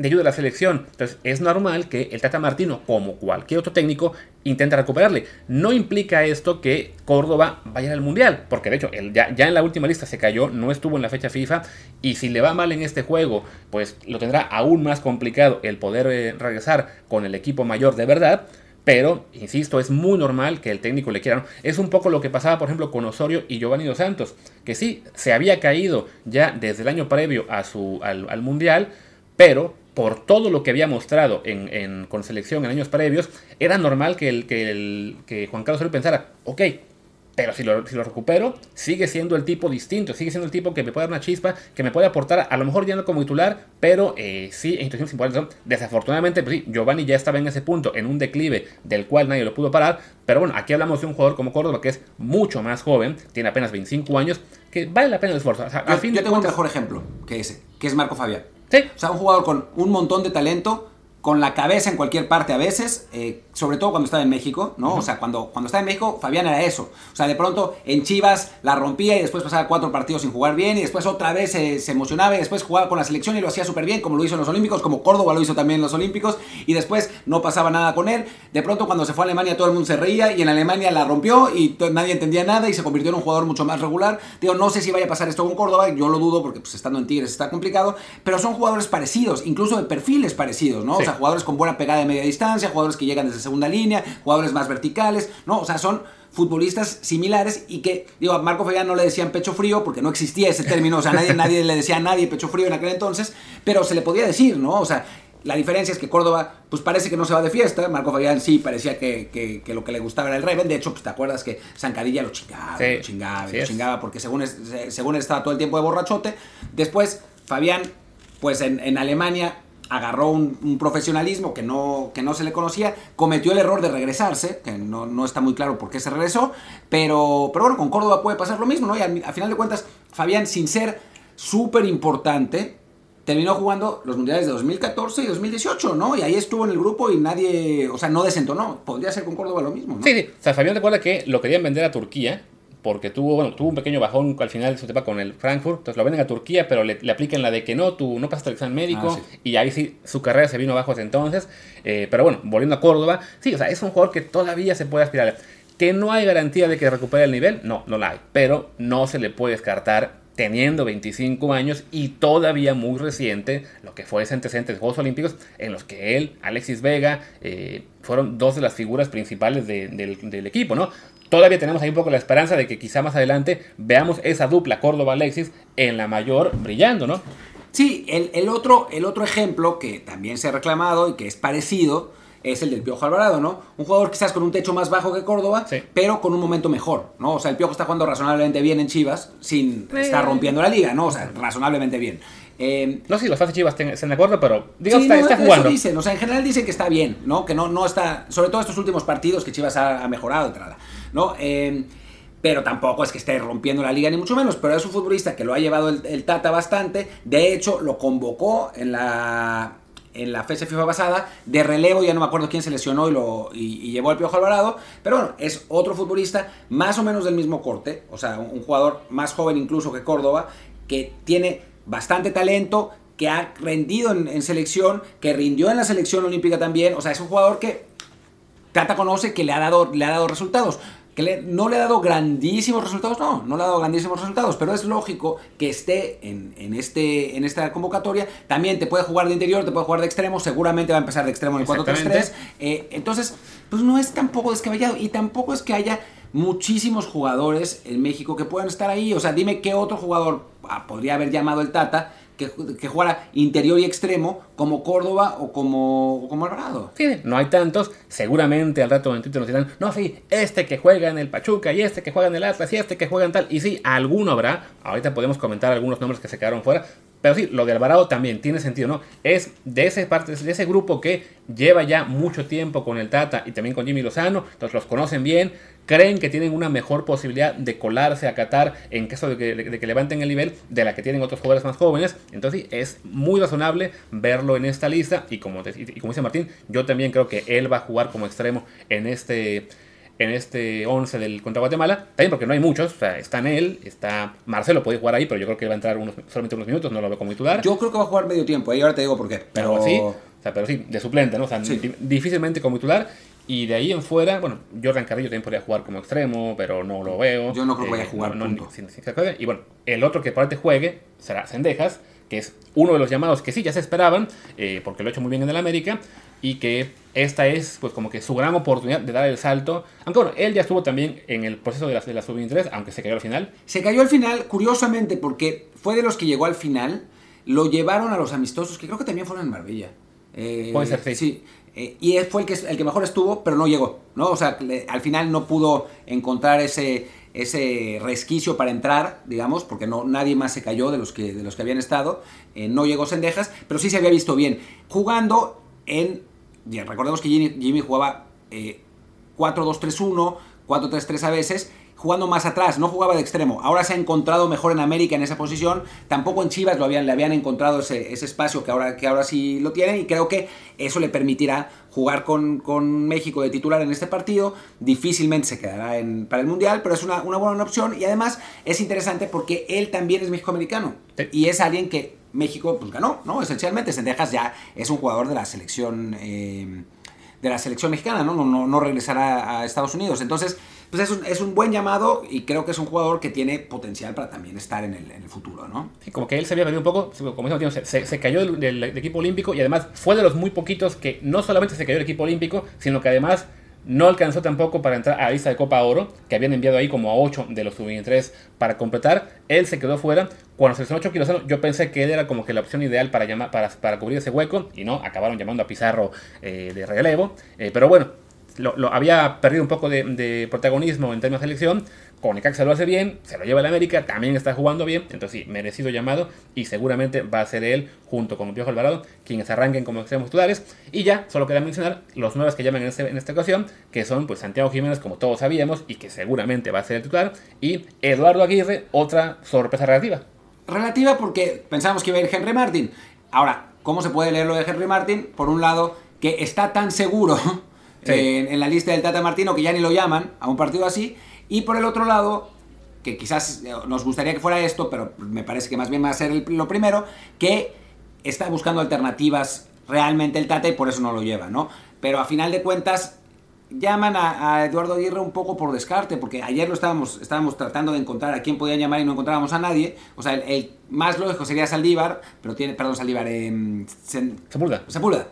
de ayuda a la selección. Entonces es normal que el Tata Martino, como cualquier otro técnico, intente recuperarle. No implica esto que Córdoba vaya al Mundial, porque de hecho él ya, en la última lista se cayó, no estuvo en la fecha FIFA, y si le va mal en este juego, pues lo tendrá aún más complicado el poder eh, regresar con el equipo mayor de verdad. Pero, insisto, es muy normal que el técnico le quiera. Es un poco lo que pasaba, por ejemplo, con Osorio y Giovanni Dos Santos, que sí, se había caído ya desde el año previo a su, al Mundial, pero por todo lo que había mostrado en, con selección en años previos, era normal que, el, que, el, que Juan Carlos Osorio pensara, ok, pero si lo, si lo, recupero, sigue siendo el tipo distinto, sigue siendo el tipo que me puede dar una chispa, que me puede aportar, a lo mejor ya no como titular, pero eh, sí en situaciones importantes. Desafortunadamente, pues sí, Giovanni ya estaba en ese punto, en un declive del cual nadie lo pudo parar, pero bueno, aquí hablamos de un jugador como Córdoba que es mucho más joven, tiene apenas 25 años, que vale la pena el esfuerzo. yo, tengo un mejor ejemplo que ese, que es Marco Fabián. O sea, un jugador con un montón de talento, con la cabeza en cualquier parte a veces, eh, sobre todo cuando estaba en México, ¿no? O sea, cuando, cuando estaba en México, Fabián era eso. O sea, de pronto en Chivas la rompía y después pasaba cuatro partidos sin jugar bien y después otra vez se, emocionaba y después jugaba con la selección y lo hacía súper bien, como lo hizo en los Olímpicos, como Córdoba lo hizo también en los Olímpicos y después no pasaba nada con él. De pronto cuando se fue a Alemania todo el mundo se reía y en Alemania la rompió y nadie entendía nada y se convirtió en un jugador mucho más regular. Digo, no sé si vaya a pasar esto con Córdoba, yo lo dudo porque pues estando en Tigres está complicado, pero son jugadores parecidos, incluso de perfiles parecidos, ¿no? O sea, jugadores con buena pegada de media distancia, jugadores que llegan desde segunda línea, jugadores más verticales, ¿no? O sea, son futbolistas similares y que, digo, a Marco Fabián no le decían pecho frío porque no existía ese término, o sea, nadie, nadie le decía a nadie pecho frío en aquel entonces, pero se le podía decir, ¿no? O sea, la diferencia es que Córdoba, pues parece que no se va de fiesta. Marco Fabián sí parecía que, lo que le gustaba era el Raven. De hecho, pues te acuerdas que Zancadilla lo chingaba, lo chingaba, lo chingaba, porque según, según él estaba todo el tiempo de borrachote. Después, Fabián, pues en, en Alemania agarró un, profesionalismo que no, que no se le conocía, cometió el error de regresarse, que no, está muy claro por qué se regresó, pero, pero bueno, con Córdoba puede pasar lo mismo, ¿no? Y a, final de cuentas, Fabián, sin ser súper importante, terminó jugando los mundiales de 2014 y 2018, ¿no? Y ahí estuvo en el grupo y nadie, o sea, no desentonó. Podría ser con Córdoba lo mismo, ¿no? Sí, sí. O sea, Fabián recuerda que lo querían vender a Turquía porque tuvo, bueno, tuvo un pequeño bajón al final de su etapa con el Frankfurt, entonces lo venden a Turquía, pero le, aplican la de que no, tú no pasaste el examen médico, ah, y ahí sí su carrera se vino abajo desde entonces, eh, pero bueno, volviendo a Córdoba, sí, o sea, es un jugador que todavía se puede aspirar. Que no hay garantía de que recupere el nivel, no, no la hay, pero no se le puede descartar teniendo 25 años y todavía muy reciente lo que fue ese antecedente de Juegos Olímpicos en los que él, Alexis Vega, eh, fueron dos de las figuras principales del, del, equipo, ¿no? Todavía tenemos ahí un poco la esperanza de que quizá más adelante veamos esa dupla Córdoba-Alexis en la mayor brillando, ¿no? Sí, el, otro, el otro ejemplo que también se ha reclamado y que es parecido es el del Piojo Alvarado, ¿no? Un jugador quizás con un techo más bajo que Córdoba, pero con un momento mejor, ¿no? O sea, el Piojo está jugando razonablemente bien en Chivas, sin estar rompiendo la liga, ¿no? O sea, razonablemente bien. Eh, no sé si los fans de Chivas están de acuerdo, pero digamos está, está, jugando. dicen, o sea, en general dicen que está bien, ¿no? Que no, no está, sobre todo estos últimos partidos que Chivas ha, mejorado, entrada. ¿No? Em, pero tampoco es que esté rompiendo la liga ni mucho menos, pero es un futbolista que lo ha llevado el, Tata bastante, de hecho lo convocó en la, en la fecha FIFA pasada, de relevo, ya no me acuerdo quién se lesionó y, lo, y, llevó al Piojo Alvarado, pero bueno, es otro futbolista más o menos del mismo corte, o sea, un, jugador más joven incluso que Córdoba, que tiene bastante talento, que ha rendido en, en selección, que rindió en la selección olímpica también, o sea, es un jugador que Tata conoce que le ha dado, le ha dado resultados que no le ha dado grandísimos resultados, no, no le ha dado grandísimos resultados, pero es lógico que esté en, este, en esta convocatoria. También te puede jugar de interior, te puede jugar de extremo, seguramente va a empezar de extremo en el 4-3-3. Eh, entonces, pues no es tampoco descabellado y tampoco es que haya muchísimos jugadores en México que puedan estar ahí. O sea, dime qué otro jugador ah, podría haber llamado el Tata que, que jugara interior y extremo como Córdoba o como, como Alvarado. Sí, no hay tantos. Seguramente al rato en Twitter nos dirán, no, sí, este que juega en el Pachuca y este que juega en el Atlas y este que juega en tal. Y sí, alguno habrá. Ahorita podemos comentar algunos nombres que se quedaron fuera. Pero sí, lo de Alvarado también tiene sentido, ¿no? Es de ese, parte, de ese grupo que lleva ya mucho tiempo con el Tata y también con Jimmy Lozano, entonces los conocen bien, creen que tienen una mejor posibilidad de colarse a Qatar en caso de que, levanten el nivel de la que tienen otros jugadores más jóvenes. Entonces sí, es muy razonable verlo en esta lista y como, y como dice Martín, yo también creo que él va a jugar como extremo en este en este 11 del contra Guatemala. También porque no hay muchos. O sea, está en él, está Marcelo, puede jugar ahí, pero yo creo que va a entrar unos, solamente unos minutos, no lo veo como titular. Yo creo que va a jugar medio tiempo, ahí ahora te digo por qué. Pero, sí, o sea, pero sí, de suplente, ¿no? O sea, Sí. difícilmente como titular. Y de ahí en fuera, bueno, Jordan Carrillo también podría jugar como extremo, pero no lo veo. Yo no creo que vaya a jugar, no- punto. sin- sin juegue. y bueno, el otro que probablemente juegue será Sendejas, que es uno de los llamados que sí ya se esperaban, eh, porque lo ha hecho muy bien en el América, y que esta es pues como que su gran oportunidad de dar el salto. Aunque bueno, él ya estuvo también en el proceso de la, de la sub-23, aunque se cayó al final. Se cayó al final, curiosamente, porque fue de los que llegó al final, lo llevaron a los amistosos, que creo que también fueron en Marbella. Eh, Puede ser, sí. Eh, y fue el que, el que mejor estuvo, pero no llegó, ¿no? O sea, le- al final no pudo encontrar ese, ese resquicio para entrar, digamos, porque no, nadie más se cayó de los que, de los que habían estado. Eh, no llegó Sendejas, pero sí se había visto bien. Jugando en... recordemos que Jimmy, Jimmy jugaba eh, 4-2-3-1, 4-3-3 a veces, jugando más atrás, no jugaba de extremo. Ahora se ha encontrado mejor en América en esa posición. Tampoco en Chivas lo habían, le habían encontrado ese, ese espacio que ahora, que ahora sí lo tienen y creo que eso le permitirá jugar con, con México de titular en este partido. Difícilmente se quedará en, para el Mundial, pero es una, una buena opción y además es interesante porque él también es México-americano Sí. y es alguien que México pues, ganó, ¿no? Esencialmente, Sendejas ya es un jugador de la selección... eh, de la selección mexicana, ¿no? No, no, no regresará a Estados Unidos. Entonces, pues es un, es un buen llamado y creo que es un jugador que tiene potencial para también estar en el, en el futuro, ¿no? Sí, como que él se había perdido un poco, como Martín, se, se- cayó del- del equipo olímpico y además fue de los muy poquitos que no solamente se cayó del equipo olímpico, sino que además no alcanzó tampoco para entrar a la lista de Copa Oro, que habían enviado ahí como a 8 de los sub-23 para completar. Él se quedó fuera. Cuando seleccionó 8 kilos, yo pensé que él era como que la opción ideal para, llamar, para, para cubrir ese hueco y no, acabaron llamando a Pizarro eh, de relevo. Eh, pero bueno, lo, lo- había perdido un poco de, de protagonismo en términos de selección. Con Necaxa lo hace bien, se lo lleva el América, también está jugando bien. Entonces sí, merecido llamado y seguramente va a ser él, junto con Piojo Alvarado, quienes arranquen como extremos titulares. Y ya, solo queda mencionar los nuevos que llaman en, este- en esta ocasión, que son pues Santiago Jiménez, como todos sabíamos, y que seguramente va a ser el titular. Y Eduardo Aguirre, otra sorpresa relativa. Relativa porque pensamos que iba a ir Henry Martin. Ahora, ¿cómo se puede leer lo de Henry Martin? Por un lado, que está tan seguro Sí. en, en la lista del Tata Martino que ya ni lo llaman a un partido así. Y por el otro lado, que quizás eh, nos gustaría que fuera esto, pero me parece que más bien va a ser el- lo primero, que está buscando alternativas realmente el Tata y por eso no lo lleva, ¿no? Pero a final de cuentas, llaman a, a Eduardo Aguirre un poco por descarte, porque ayer lo estábamos, estábamos tratando de encontrar a quién podía llamar y no encontrábamos a nadie. O sea, el, el más lógico sería Saldívar, pero tiene, perdón, Saldívar, eh, Sepulda. Sepúlveda,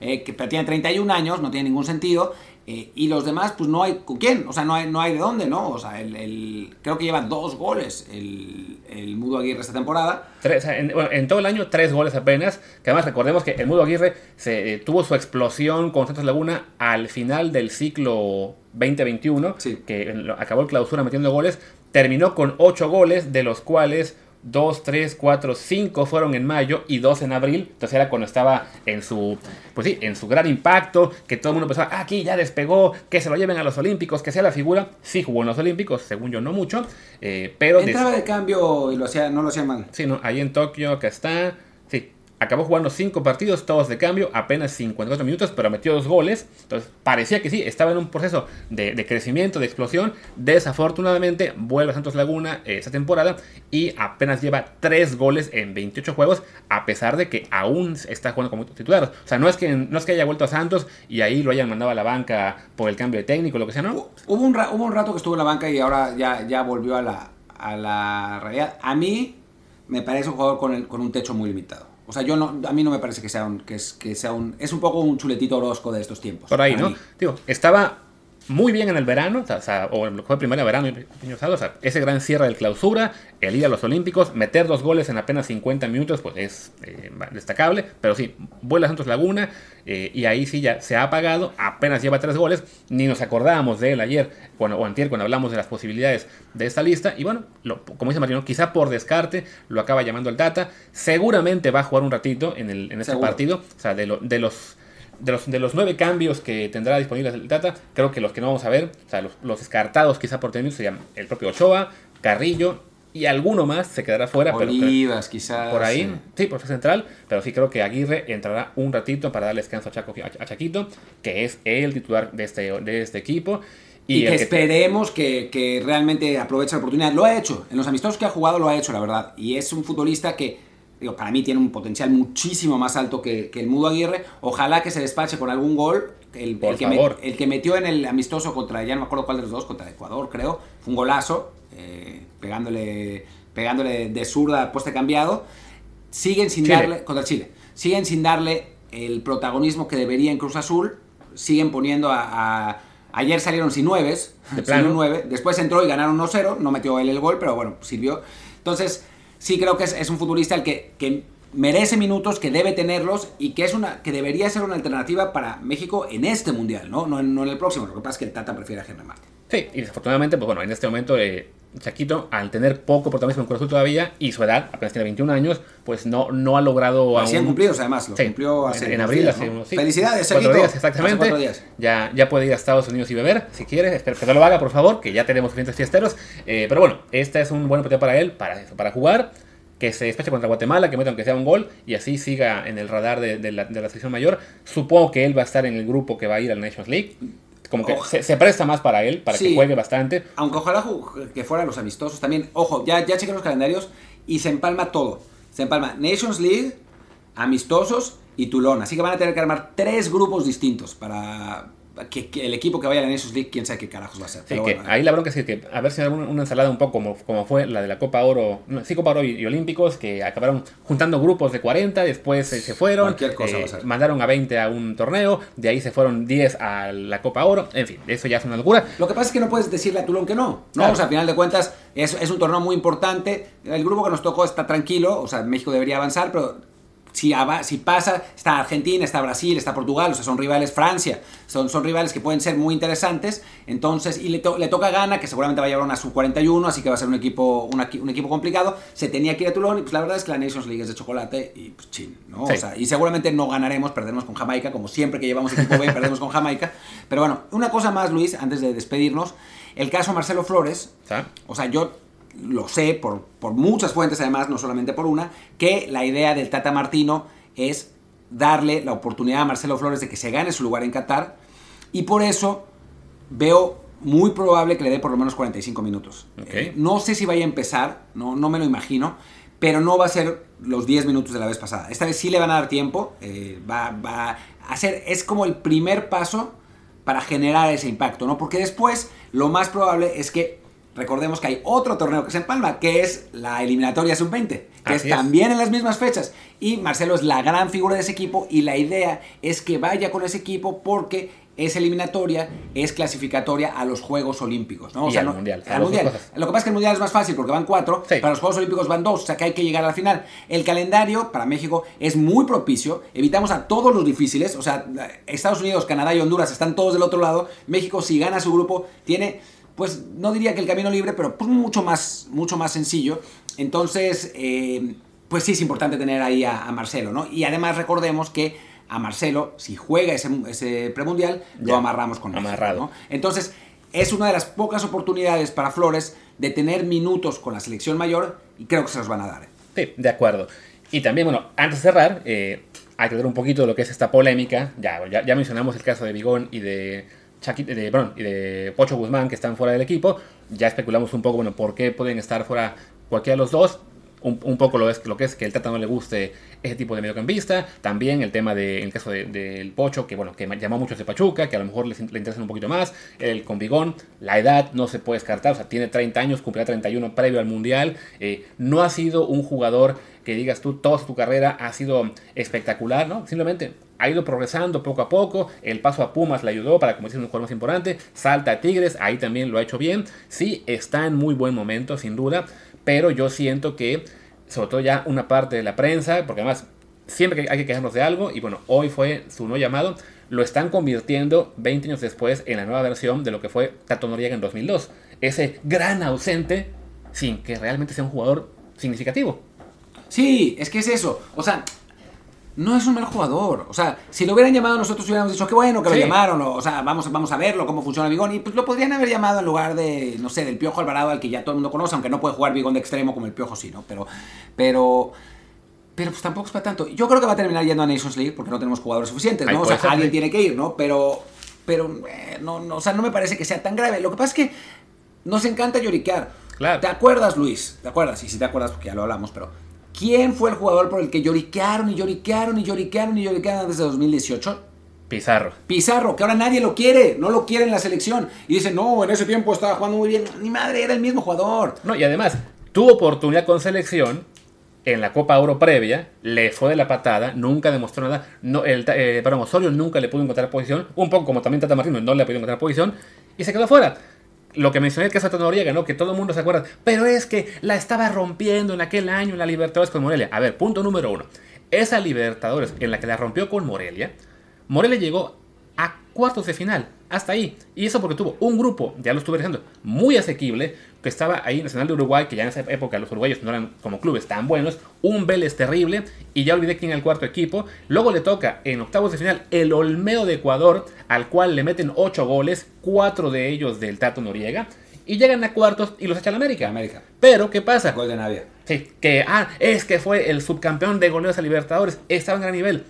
eh, que pero tiene 31 años, no tiene ningún sentido. Eh, y los demás, pues no hay con quién, o sea, no hay, no hay de dónde, ¿no? O sea, el, el- creo que lleva dos goles el, el Mudo Aguirre esta temporada. Tres- en, bueno, en todo el año, tres goles apenas. Que además recordemos que el Mudo Aguirre se, eh, tuvo su explosión con Santos Laguna al final del ciclo 2021, Sí. que acabó el clausura metiendo goles. Terminó con ocho goles, de los cuales 2, 3, 4, 5 fueron en mayo y 2 en abril. Entonces era cuando estaba en su, pues sí, en su gran impacto, que todo el mundo pensaba, ah, aquí ya despegó, que se lo lleven a los Olímpicos, que sea la figura. Sí jugó en los Olímpicos, según yo no mucho, eh, pero... Entraba de cambio y lo hacía, no lo hacía mal. Sí, no, ahí en Tokio, acá está. Acabó jugando 5 partidos, todos de cambio, apenas 54 minutos, pero metió dos goles. Entonces, parecía que sí, estaba en un proceso de, crecimiento, de explosión. Desafortunadamente, vuelve a Santos Laguna eh, esta temporada y apenas lleva 3 goles en 28 juegos, a pesar de que aún está jugando como titular. O sea, no es que, no es que haya vuelto a Santos y ahí lo hayan mandado a la banca por el cambio de técnico, lo que sea, ¿no? Hu- Hubo un, ra- hubo un rato que estuvo en la banca y ahora ya, ya volvió a la, a la realidad. A mí me parece un jugador con, con un techo muy limitado. O sea, yo no, a mí no me parece que sea un, que es, que sea un, es un poco un chuletito Orozco de estos tiempos. Por ahí, ¿no? Digo, estaba muy bien en el verano, o, sea, o lo que fue primero verano y o sea, ese gran cierre del clausura, el ir a los Olímpicos, meter dos goles en apenas 50 minutos, pues es eh, destacable, pero sí, vuela Santos Laguna eh, y ahí sí ya se ha apagado, apenas lleva tres goles, ni nos acordábamos de él ayer cuando, o antier cuando hablamos de las posibilidades de esta lista, y bueno, como dice Martino, quizá por descarte lo acaba llamando el Data, seguramente va a jugar un ratito en, el, en este partido, o sea, de, de los de los, de los nueve cambios que tendrá disponibles el Data, creo que los que no vamos a ver, o sea, los, descartados quizá por términos serían el propio Ochoa, Carrillo y alguno más se quedará fuera. Olivas, pero, quizás. Por ahí, sí, por central, pero sí creo que Aguirre entrará un ratito para darle descanso a, Chaco, a Chaquito, que es el titular de este, de este equipo. Y, que esperemos que, que, realmente aproveche la oportunidad. Lo ha hecho, en los amistosos que ha jugado lo ha hecho, la verdad. Y es un futbolista que digo, para mí tiene un potencial muchísimo más alto que, el Mudo Aguirre. Ojalá que se despache con algún gol. El, que el, que metió en el amistoso contra, ya no me acuerdo cuál de los dos, contra Ecuador, creo. Fue un golazo, eh, pegándole, pegándole de zurda pueste cambiado. Siguen sin darle, contra Chile, siguen sin darle el protagonismo que debería en Cruz Azul. Siguen poniendo a, Ayer salieron sin nueves, sin nueve. Después entró y ganaron 1-0. No metió él el gol, pero bueno, sirvió. Entonces, sí creo que es, un futbolista el que, que, merece minutos, que debe tenerlos y que, es una, que debería ser una alternativa para México en este mundial, ¿no? No, en, el próximo. Lo que pasa es que el Tata prefiere a Henry Martin. Sí, y desafortunadamente, pues bueno, en este momento eh, Chaquito, al tener poco protagonismo en Cruz Azul todavía y su edad, apenas tiene 21 años, pues no, no ha logrado. Así han cumplido, además, lo cumplió hace en, abril, hace unos, Felicidades, Chaquito. Cuatro días, exactamente. Ya, ya puede ir a Estados Unidos y beber, si quiere. Espero que no lo haga, por favor, que ya tenemos suficientes fiesteros. Eh, pero bueno, este es un buen oportunidad para él, para, para jugar que se despeche contra Guatemala, que meta aunque sea un gol y así siga en el radar de, la, de, selección mayor. Supongo que él va a estar en el grupo que va a ir al Nations League. Como que se, presta más para él, para que juegue bastante. Aunque ojalá que fueran los amistosos también. Ojo, ya, ya chequé los calendarios y se empalma todo. Se empalma Nations League, amistosos y Toulon. Así que van a tener que armar tres grupos distintos para, que, el equipo que vaya a la Nations League, quién sabe qué carajos va a ser. ahí la bronca es que a ver si hay una, ensalada un poco como, como fue la de la Copa Oro, sí, Copa Oro y, Olímpicos, que acabaron juntando grupos de 40, después se fueron, cosa eh, mandaron a 20 a un torneo, de ahí se fueron 10 a la Copa Oro, en fin, eso ya es una locura. Lo que pasa es que no puedes decirle a Tulón que no, ¿no? O sea, al final de cuentas es, es un torneo muy importante, el grupo que nos tocó está tranquilo, o sea, México debería avanzar, pero si, si, pasa, está Argentina, está Brasil, está Portugal, o sea, son rivales Francia, son, son rivales que pueden ser muy interesantes, entonces, y le, le toca Gana, que seguramente va a llevar una sub-41, así que va a ser un equipo, un equipo complicado, se tenía que ir a Toulon, y pues la verdad es que la Nations League es de chocolate, y pues chin, ¿no? O sea, y seguramente no ganaremos, perderemos con Jamaica, como siempre que llevamos equipo B, perdemos con Jamaica, pero bueno, una cosa más, Luis, antes de despedirnos, el caso Marcelo Flores, o sea, yo lo sé por, por muchas fuentes además, no solamente por una, que la idea del Tata Martino es darle la oportunidad a Marcelo Flores de que se gane su lugar en Qatar y por eso veo muy probable que le dé por lo menos 45 minutos. Eh, no sé si vaya a empezar, no, no me lo imagino, pero no va a ser los 10 minutos de la vez pasada. Esta vez sí le van a dar tiempo, eh, va, va, a ser, es como el primer paso para generar ese impacto, ¿no? Porque después lo más probable es que recordemos que hay otro torneo que se empalma, que es la eliminatoria sub-20, que es, también en las mismas fechas. Y Marcelo es la gran figura de ese equipo y la idea es que vaya con ese equipo porque es eliminatoria, es clasificatoria a los Juegos Olímpicos. ¿no? O sea, al Mundial. Lo que pasa es que el Mundial es más fácil porque van cuatro, para los Juegos Olímpicos van dos, o sea que hay que llegar al final. El calendario para México es muy propicio, evitamos a todos los difíciles, o sea, Estados Unidos, Canadá y Honduras están todos del otro lado. México, si gana su grupo, tiene pues no diría que el camino libre, pero pues mucho más, mucho más sencillo. Entonces, eh, pues sí es importante tener ahí a, Marcelo, ¿no? Y además recordemos que a Marcelo, si juega ese, ese premundial, lo amarramos con Amarrado. ¿no? Entonces, es una de las pocas oportunidades para Flores de tener minutos con la selección mayor y creo que se los van a dar. ¿eh? Sí, de acuerdo. Y también, bueno, antes de cerrar, eh, ver un poquito de lo que es esta polémica. Ya, ya, ya mencionamos el caso de Bigón y de de, y de Pocho Guzmán que están fuera del equipo. Ya especulamos un poco, bueno, por qué pueden estar fuera cualquiera de los dos. Un, poco lo, es, lo que es que el Tata no le guste ese tipo de mediocampista. También el tema del el caso del Pocho, que bueno, que llamó mucho de Pachuca, que a lo mejor le interesa un poquito más. El con Bigón, la edad no se puede descartar, o sea, tiene 30 años, cumplirá 31 previo al Mundial. Eh, no ha sido un jugador que digas tú, toda tu carrera ha sido espectacular, ¿no? Simplemente ha ido progresando poco a poco. El paso a Pumas le ayudó para convertirse un jugador más importante. Salta a Tigres, ahí también lo ha hecho bien. Sí, está en muy buen momento, sin duda. Pero yo siento que, sobre todo ya una parte de la prensa, porque además siempre hay que quejarnos de algo, y bueno, hoy fue su nuevo llamado, lo están convirtiendo 20 años después en la nueva versión de lo que fue Tato Noriega en 2002. Ese gran ausente sin que realmente sea un jugador significativo. Sí, es que es eso. O sea, no es un mal jugador. O sea, si lo hubieran llamado nosotros hubiéramos dicho, qué bueno que lo llamaron. O, o sea, vamos, vamos a verlo, cómo funciona Bigón. Y pues lo podrían haber llamado en lugar de, no sé, del Piojo Alvarado, al que ya todo el mundo conoce, aunque no puede jugar Bigón de extremo como el Piojo sí, ¿no? Pero, pero, pero pues tampoco es para tanto. Yo creo que va a terminar yendo a Nations League porque no tenemos jugadores suficientes, ¿no? O sea, ser, alguien tiene que ir, ¿no? Pero, pero, eh, no, no, o sea, no me parece que sea tan grave. Lo que pasa es que nos encanta lloriquear. Claro. ¿Te acuerdas, Luis? ¿Te acuerdas? Y si te acuerdas, porque ya lo hablamos, pero ¿quién fue el jugador por el que lloriquearon y lloriquearon y lloriquearon y lloriquearon desde 2018? Pizarro. Pizarro, que ahora nadie lo quiere, no lo quiere en la selección. Y dicen, no, en ese tiempo estaba jugando muy bien. Ni madre, era el mismo jugador. No, y además, tuvo oportunidad con selección en la Copa Oro previa, le fue de la patada, nunca demostró nada. No, el, eh, perdón, Osorio nunca le pudo encontrar posición, un poco como también Tata Martino no le ha podido encontrar posición, y se quedó fuera. Lo que mencioné que es Tata Noriega, ¿no? Que todo el mundo se acuerda. Pero es que la estaba rompiendo en aquel año en la Libertadores con Morelia. A ver, punto número uno. Esa Libertadores en la que la rompió con Morelia, Morelia llegó cuartos de final, hasta ahí. Y eso porque tuvo un grupo, ya lo estuve diciendo, muy asequible, que estaba ahí Nacional de Uruguay, que ya en esa época los uruguayos no eran como clubes tan buenos, un Vélez terrible, y ya olvidé quién era el cuarto equipo. Luego le toca en octavos de final el Olmedo de Ecuador, al cual le meten 8 goles, 4 de ellos del Tato Noriega, y llegan a cuartos y los echa a América. América. Pero, ¿qué pasa? Gol de Navia. Sí, que, ah, es que fue el subcampeón de goleos a Libertadores, estaba en gran nivel.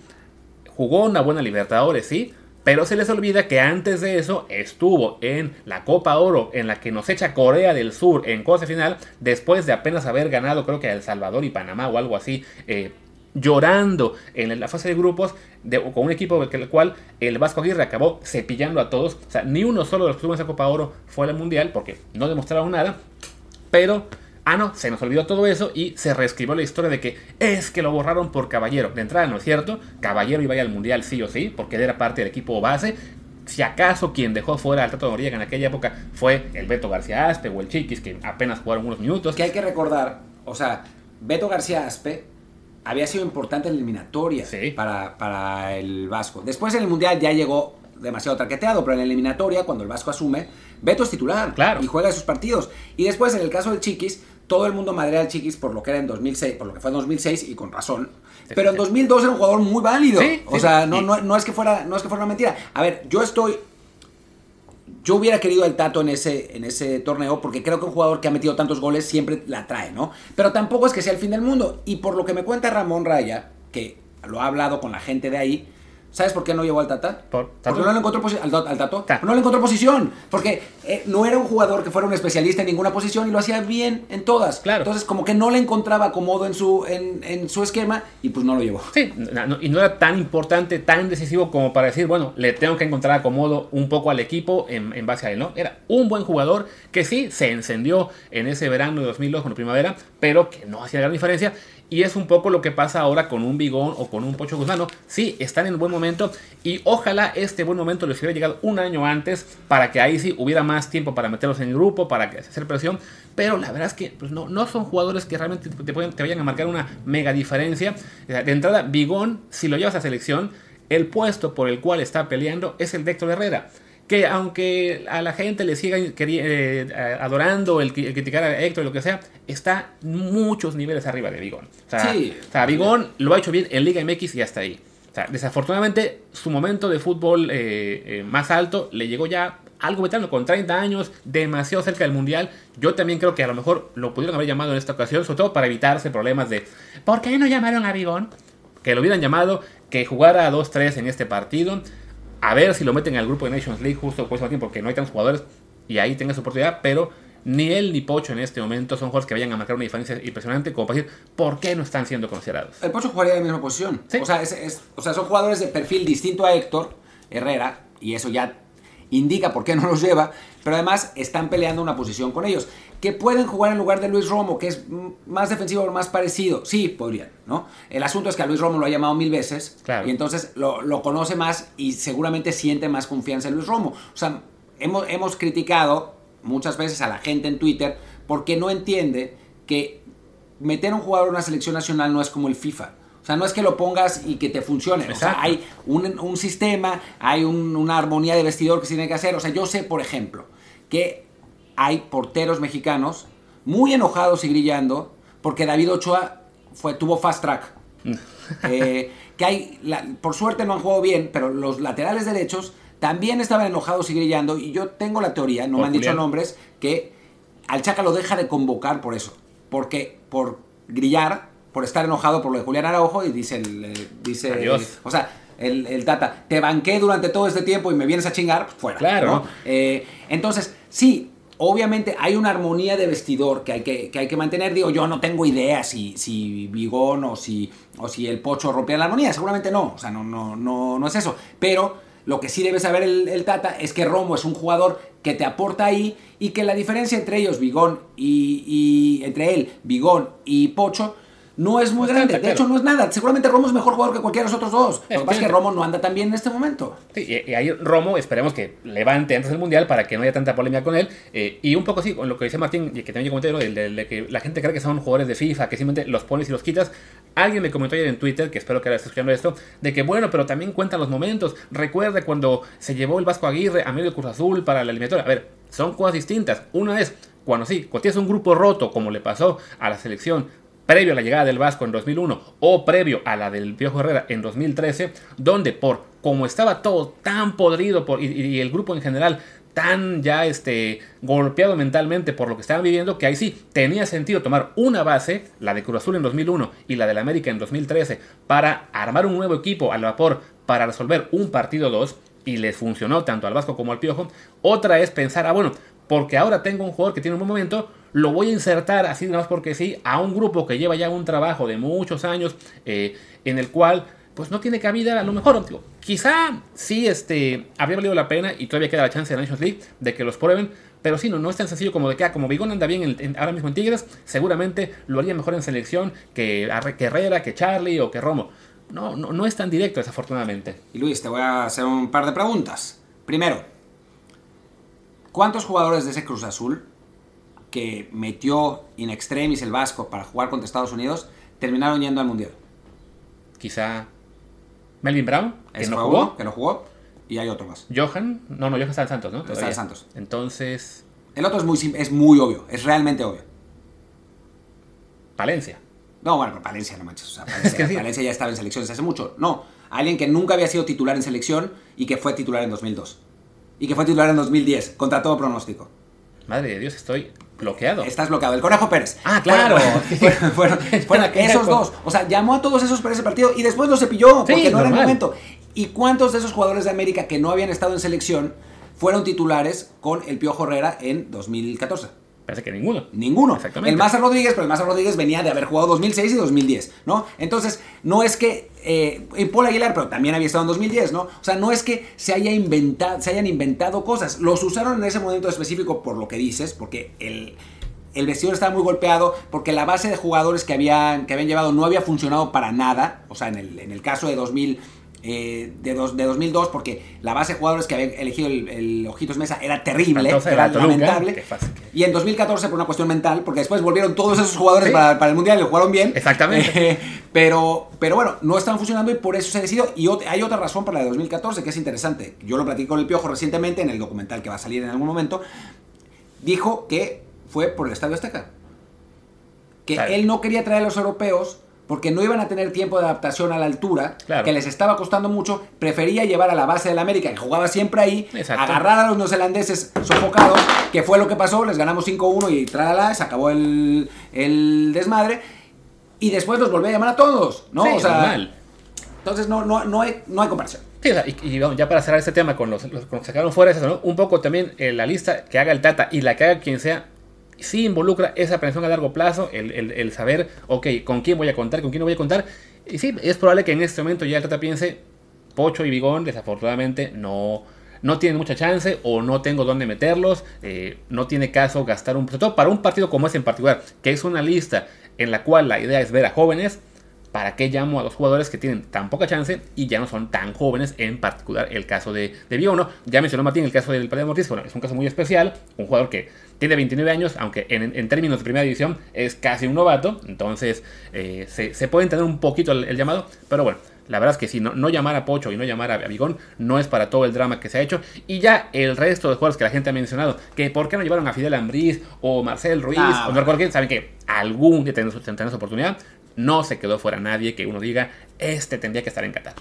Jugó una buena Libertadores, sí, pero se les olvida que antes de eso estuvo en la Copa Oro, en la que nos echa Corea del Sur en de final, después de apenas haber ganado, creo que El Salvador y Panamá o algo así, eh, llorando en la fase de grupos con un equipo del cual el Vasco Aguirre acabó cepillando a todos. O sea, ni uno solo de los que en esa Copa Oro fue al Mundial porque no demostraron nada. Pero, ah, no, se nos olvidó todo eso y se reescribió la historia de que es que lo borraron por Caballero. De entrada, no es cierto. Caballero iba a ir al Mundial sí o sí, porque él era parte del equipo base. Si acaso quien dejó fuera al Tato Noriega en aquella época fue el Beto García Aspe o el Chiquis, que apenas jugaron unos minutos. Que hay que recordar, o sea, Beto García Aspe había sido importante en la eliminatoria Sí. para, para el Vasco. Después en el Mundial ya llegó demasiado traqueteado, pero en la eliminatoria, cuando el Vasco asume, Beto es titular Claro. y juega sus partidos. Y después, en el caso del Chiquis, todo el mundo madrea al Chiquis por lo que era en 2006, por lo que fue en 2006 y con razón. Pero en sí. 2002 era un jugador muy válido. Sí, o sea, sí. no, no, no es que fuera, no es que fuera una mentira. A ver, yo estoy yo hubiera querido al Tato en ese, en ese torneo porque creo que un jugador que ha metido tantos goles siempre la trae, ¿no? Pero tampoco es que sea el fin del mundo. Y por lo que me cuenta Ramón Raya, que lo ha hablado con la gente de ahí, ¿sabes por qué no llevó al Tata? Por- porque no le encontró al, al Tato. Ta- No le encontró posición. Porque eh, no era un jugador que fuera un especialista en ninguna posición y lo hacía bien en todas. Claro. Entonces, como que no le encontraba acomodo en su, en, en su esquema y pues no lo llevó. Sí, no- no- y no era tan importante, tan decisivo como para decir, bueno, le tengo que encontrar acomodo un poco al equipo en, en base a él, ¿no? Era un buen jugador que sí se encendió en ese verano de 2002 con la primavera, pero que no hacía gran diferencia. Y es un poco lo que pasa ahora con un Bigón o con un Pocho Guzmán. Sí, están en buen momento y ojalá este buen momento les hubiera llegado un año antes para que ahí sí hubiera más tiempo para meterlos en el grupo, para hacer presión. Pero la verdad es que pues, no, no son jugadores que realmente te, te vayan a marcar una mega diferencia. De entrada, Bigón, si lo llevas a selección, el puesto por el cual está peleando es el de Héctor Herrera. Que aunque a la gente le siga eh, adorando el, el criticar a Héctor y lo que sea, está muchos niveles arriba de Bigón. O sea, Sí. o sea, Bigón lo ha hecho bien en Liga MX y hasta ahí. O sea, desafortunadamente, su momento de fútbol eh, eh, más alto le llegó ya algo veterano, con 30 años, demasiado cerca del Mundial. Yo también creo que a lo mejor lo pudieron haber llamado en esta ocasión, sobre todo para evitarse problemas de ¿por qué no llamaron a Bigón? Que lo hubieran llamado, que jugara a 2-3 en este partido. A ver si lo meten al grupo de Nations League justo por ese tiempo, porque no hay tantos jugadores y ahí tenga su oportunidad, pero ni él ni Pocho en este momento son jugadores que vayan a marcar una diferencia impresionante como para decir por qué no están siendo considerados. El Pocho jugaría en la misma posición. Sí. O, sea, es- es- o sea, son jugadores de perfil distinto a Héctor Herrera y eso ya indica por qué no los lleva, pero además están peleando una posición con ellos. Que pueden jugar en lugar de Luis Romo, que es más defensivo o más parecido. Sí, podrían, ¿no? El asunto es que a Luis Romo lo ha llamado mil veces Claro. y entonces lo, lo conoce más y seguramente siente más confianza en Luis Romo. O sea, hemos, hemos criticado muchas veces a la gente en Twitter porque no entiende que meter a un jugador en una selección nacional no es como el FIFA. O sea, no es que lo pongas y que te funcione. O sea, hay un, un sistema, hay un- una armonía de vestidor que se tiene que hacer. O sea, yo sé, por ejemplo, que hay porteros mexicanos muy enojados y grillando porque David Ochoa fue, tuvo fast track. Eh, que hay, la- por suerte no han jugado bien, pero los laterales derechos también estaban enojados y grillando. Y yo tengo la teoría, no Por me han dicho nombres, que al Chaca lo deja de convocar por eso. Porque por grillar, por estar enojado por lo de Julián Araujo, y dice el. eh, dice, Adiós. o sea, el, el Tata, te banqué durante todo este tiempo y me vienes a chingar, fuera. Claro. ¿no? Eh, entonces, sí, obviamente hay una armonía de vestidor que hay que, que hay que mantener. Digo, yo no tengo idea si, si Bigón o si, o si el Pocho rompía la armonía. Seguramente no. O sea, no, no, no, no es eso. Pero lo que sí debe saber el, Tata es que Romo es un jugador que te aporta ahí y que la diferencia entre ellos, Bigón y entre él, Bigón y Pocho, no es muy Bastante, grande. De hecho, no es nada. Seguramente Romo es mejor jugador que cualquiera de los otros dos. Lo que pasa es que. Romo no anda tan bien en este momento. Sí, y, y ahí Romo, esperemos que levante antes del Mundial para que no haya tanta polémica con él. Eh, y un poco así, con lo que dice Martín, y que también yo comenté, ¿no? El de, de que la gente cree que son jugadores de FIFA, que simplemente los pones y los quitas. Alguien me comentó ayer en Twitter, que espero que ahora esté escuchando esto, de que bueno, pero también cuentan los momentos. Recuerde cuando se llevó el Vasco Aguirre a medio Cruz Azul para la eliminatoria. A ver, son cosas distintas. Una es cuando sí, cuando tienes un grupo roto, como le pasó a la selección previo a la llegada del Vasco en 2001 o previo a la del Piojo Herrera en 2013, donde por como estaba todo tan podrido por, y, el grupo en general tan ya este, golpeado mentalmente por lo que estaban viviendo, que ahí sí tenía sentido tomar una base, la de Cruz Azul en 2001 y la del América en 2013, para armar un nuevo equipo al vapor para resolver un partido 2, y les funcionó tanto al Vasco como al Piojo. Otra es pensar, ah, bueno, porque ahora tengo un jugador que tiene un buen momento, lo voy a insertar así nada más porque sí a un grupo que lleva ya un trabajo de muchos años eh, en el cual pues no tiene cabida a lo mejor digo, quizá sí este habría valido la pena y todavía queda la chance de la Nations League de que los prueben pero sí, no, no es tan sencillo como de que, ah, como Bigón anda bien en- ahora mismo en Tigres, seguramente lo haría mejor en selección que, que Herrera, que Charlie o que Romo. No, no, no es tan directo, desafortunadamente. Y Luis, te voy a hacer un par de preguntas. Primero, ¿cuántos jugadores de ese Cruz Azul que metió in extremis el Vasco para jugar contra Estados Unidos terminaron yendo al Mundial? Quizá Melvin Brown, que no jugó. uno, que no jugó, y hay otro más. Johan, no, no, Johan está en Santos, ¿no? Está en. Santos. Entonces, El otro es muy, es muy obvio, es realmente obvio. Palencia. No, bueno, pero Palencia, no manches. O sea, (laughs) Palencia, que sí. Palencia ya estaba en selecciones hace mucho. No, alguien que nunca había sido titular en selección y que fue titular en 2002. Y que fue titular en 2010, contra todo pronóstico. Madre de Dios, estoy bloqueado. Estás bloqueado. El Conejo Pérez. Ah, claro. Fueron, (laughs) fueron- fueron esos dos. O sea, llamó a todos esos para ese partido y después los cepilló porque Sí, no era el momento. ¿Y cuántos de esos jugadores de América que no habían estado en selección fueron titulares con el Piojo Herrera en 2014? Parece que ninguno. Ninguno. Exactamente. El Maza Rodríguez, pero el Maza Rodríguez venía de haber jugado 2006 y 2010, ¿no? Entonces, no es que. Eh, y Paul Aguilar, pero también había estado en 2010, ¿no? O sea, no es que se, haya inventado, se hayan inventado cosas. Los usaron en ese momento específico por lo que dices, porque el. El vestidor estaba muy golpeado porque la base de jugadores que habían, que habían llevado no había funcionado para nada. O sea, en el, en el caso de 2000, eh, de, dos, de 2002, porque la base de jugadores que había elegido el, el Ojitos Mesa era terrible, era era Toluca, lamentable. Y en 2014 por una cuestión mental, porque después volvieron todos esos jugadores Sí. para, para el Mundial y lo jugaron bien. Exactamente. Eh, (laughs) pero, pero bueno, no están funcionando y por eso se decidió. Y ot- hay otra razón para la de 2014 que es interesante. Yo lo platiqué con el Piojo recientemente en el documental que va a salir en algún momento. Dijo que fue por el Estadio Azteca. Que él no quería traer a los europeos porque no iban a tener tiempo de adaptación a la altura, Claro. que les estaba costando mucho, prefería llevar a la base del América, que jugaba siempre ahí, Exacto. agarrar a los neozelandeses sofocados, que fue lo que pasó, les ganamos 5-1 y tralala, se acabó el, el desmadre, y después los volvió a llamar a todos, ¿no? Sí, o sea, normal. entonces no, no, no, hay, no hay comparación. Sí, o sea, y, y vamos, ya para cerrar este tema con los, los, con los que sacaron fuera, es eso, ¿no? un poco también eh, la lista que haga el Tata y la que haga quien sea, sí involucra esa aprehensión a largo plazo, el, el- saber, ok, con quién voy a contar, con quién no voy a contar. Y sí, es probable que en este momento ya el Tata piense, Pocho y Bigón, desafortunadamente, no, no tienen mucha chance o no tengo dónde meterlos, eh, no tiene caso gastar un... Sobre todo para un partido como ese en particular, que es una lista en la cual la idea es ver a jóvenes, ¿para qué llamo a los jugadores que tienen tan poca chance y ya no son tan jóvenes? En particular el caso de, de. Ya mencionó Martín el caso del Padre Mortis, bueno, es un caso muy especial, un jugador que tiene 29 años, aunque en, términos de primera división es casi un novato, entonces eh, se, puede entender un poquito el, llamado, pero bueno. La verdad es que si no, no llamar a Pocho y no llamar a Vigón no es para todo el drama que se ha hecho. Y ya el resto de jugadores que la gente ha mencionado, que por qué no llevaron a Fidel Ambriz o Marcel Ruiz ah, o no recuerdo saben que algún día tendrán su oportunidad. No se quedó fuera nadie que uno diga, este tendría que estar en Qatar.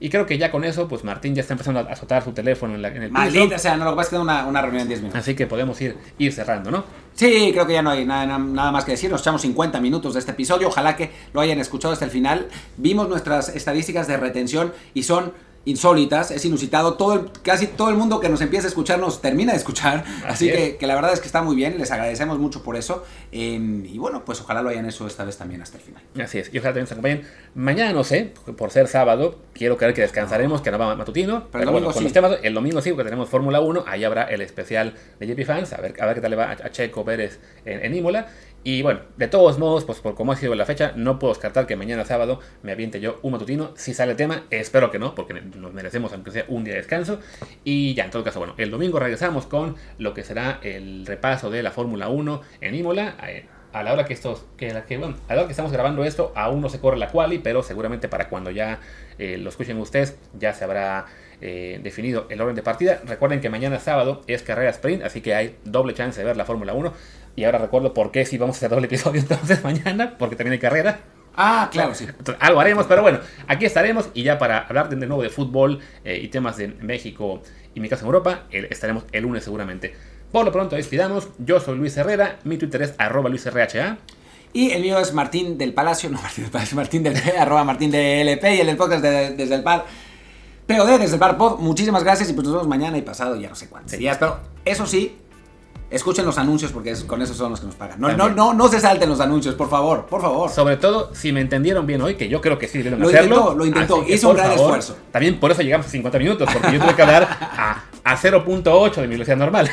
Y creo que ya con eso, pues Martín ya está empezando a azotar su teléfono en, la, en el Maldita, o sea, no, lo que pasa es que una, una reunión en 10 minutos. Así que podemos ir, ir cerrando, ¿no? Sí, creo que ya no hay nada, nada, más que decir. Nos echamos 50 minutos de este episodio. Ojalá que lo hayan escuchado hasta el final. Vimos nuestras estadísticas de retención y son insólitas, es inusitado. Todo casi todo el mundo que nos empieza a escuchar nos termina de escuchar. (laughs) Así, que, la verdad es que está muy bien, les agradecemos mucho por eso. Em, y bueno, pues ojalá lo hayan hecho esta vez también hasta el final. Así es, y ojalá también se acompañen. Mañana no sé, por ser sábado, quiero creer que descansaremos, que no va matutino. Pero, el domingo sí. el domingo sí, porque tenemos Fórmula 1, ahí habrá el especial de JP Fans, a ver, a ver qué tal le va a, Checo Pérez en, en Imola. Y bueno, de todos modos, pues por cómo ha sido la fecha, no puedo descartar que mañana sábado me aviente yo un matutino. Si sale tema, espero que no, porque nos merecemos aunque sea un día de descanso. Y ya, en todo caso, bueno, el domingo regresamos con lo que será el repaso de la Fórmula 1 en Imola. Eh, a la hora que estos, que, que, bueno, a la hora que estamos grabando esto, aún no se corre la quali, pero seguramente para cuando ya eh, lo escuchen ustedes, ya se habrá eh, definido el orden de partida. Recuerden que mañana sábado es carrera sprint, así que hay doble chance de ver la Fórmula 1. Y ahora recuerdo por qué si vamos a hacer doble episodio (laughs) entonces mañana, porque también hay carrera. Ah, claro, sí. algo haremos, pero bueno, aquí estaremos y ya para hablar de nuevo de fútbol eh, y temas de México y mi casa en Europa, estaremos el lunes seguramente. Por lo pronto, despidamos. Yo soy Luis Herrera, mi Twitter es arroba luisrha. Y el mío es Martín del Palacio, (laughs) no Martín del Palacio, Martín del P, (laughs) arroba Martín del LP y el del podcast desde el Par. POD desde el Par Pod, muchísimas gracias y pues nos vemos mañana y pasado, ya no sé cuántos días, pero eso sí, Escuchen los anuncios porque con eso son los que nos pagan. No, no, no, no se salten los anuncios, por favor, por favor. Sobre todo, si me entendieron bien hoy, que yo creo que sí lo Intentó, lo intentó, hizo un gran esfuerzo. También por eso llegamos a 50 minutos, porque yo tuve que hablar a, a 0.8 de mi velocidad normal.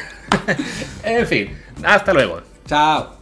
(laughs) en fin, hasta luego. Chao.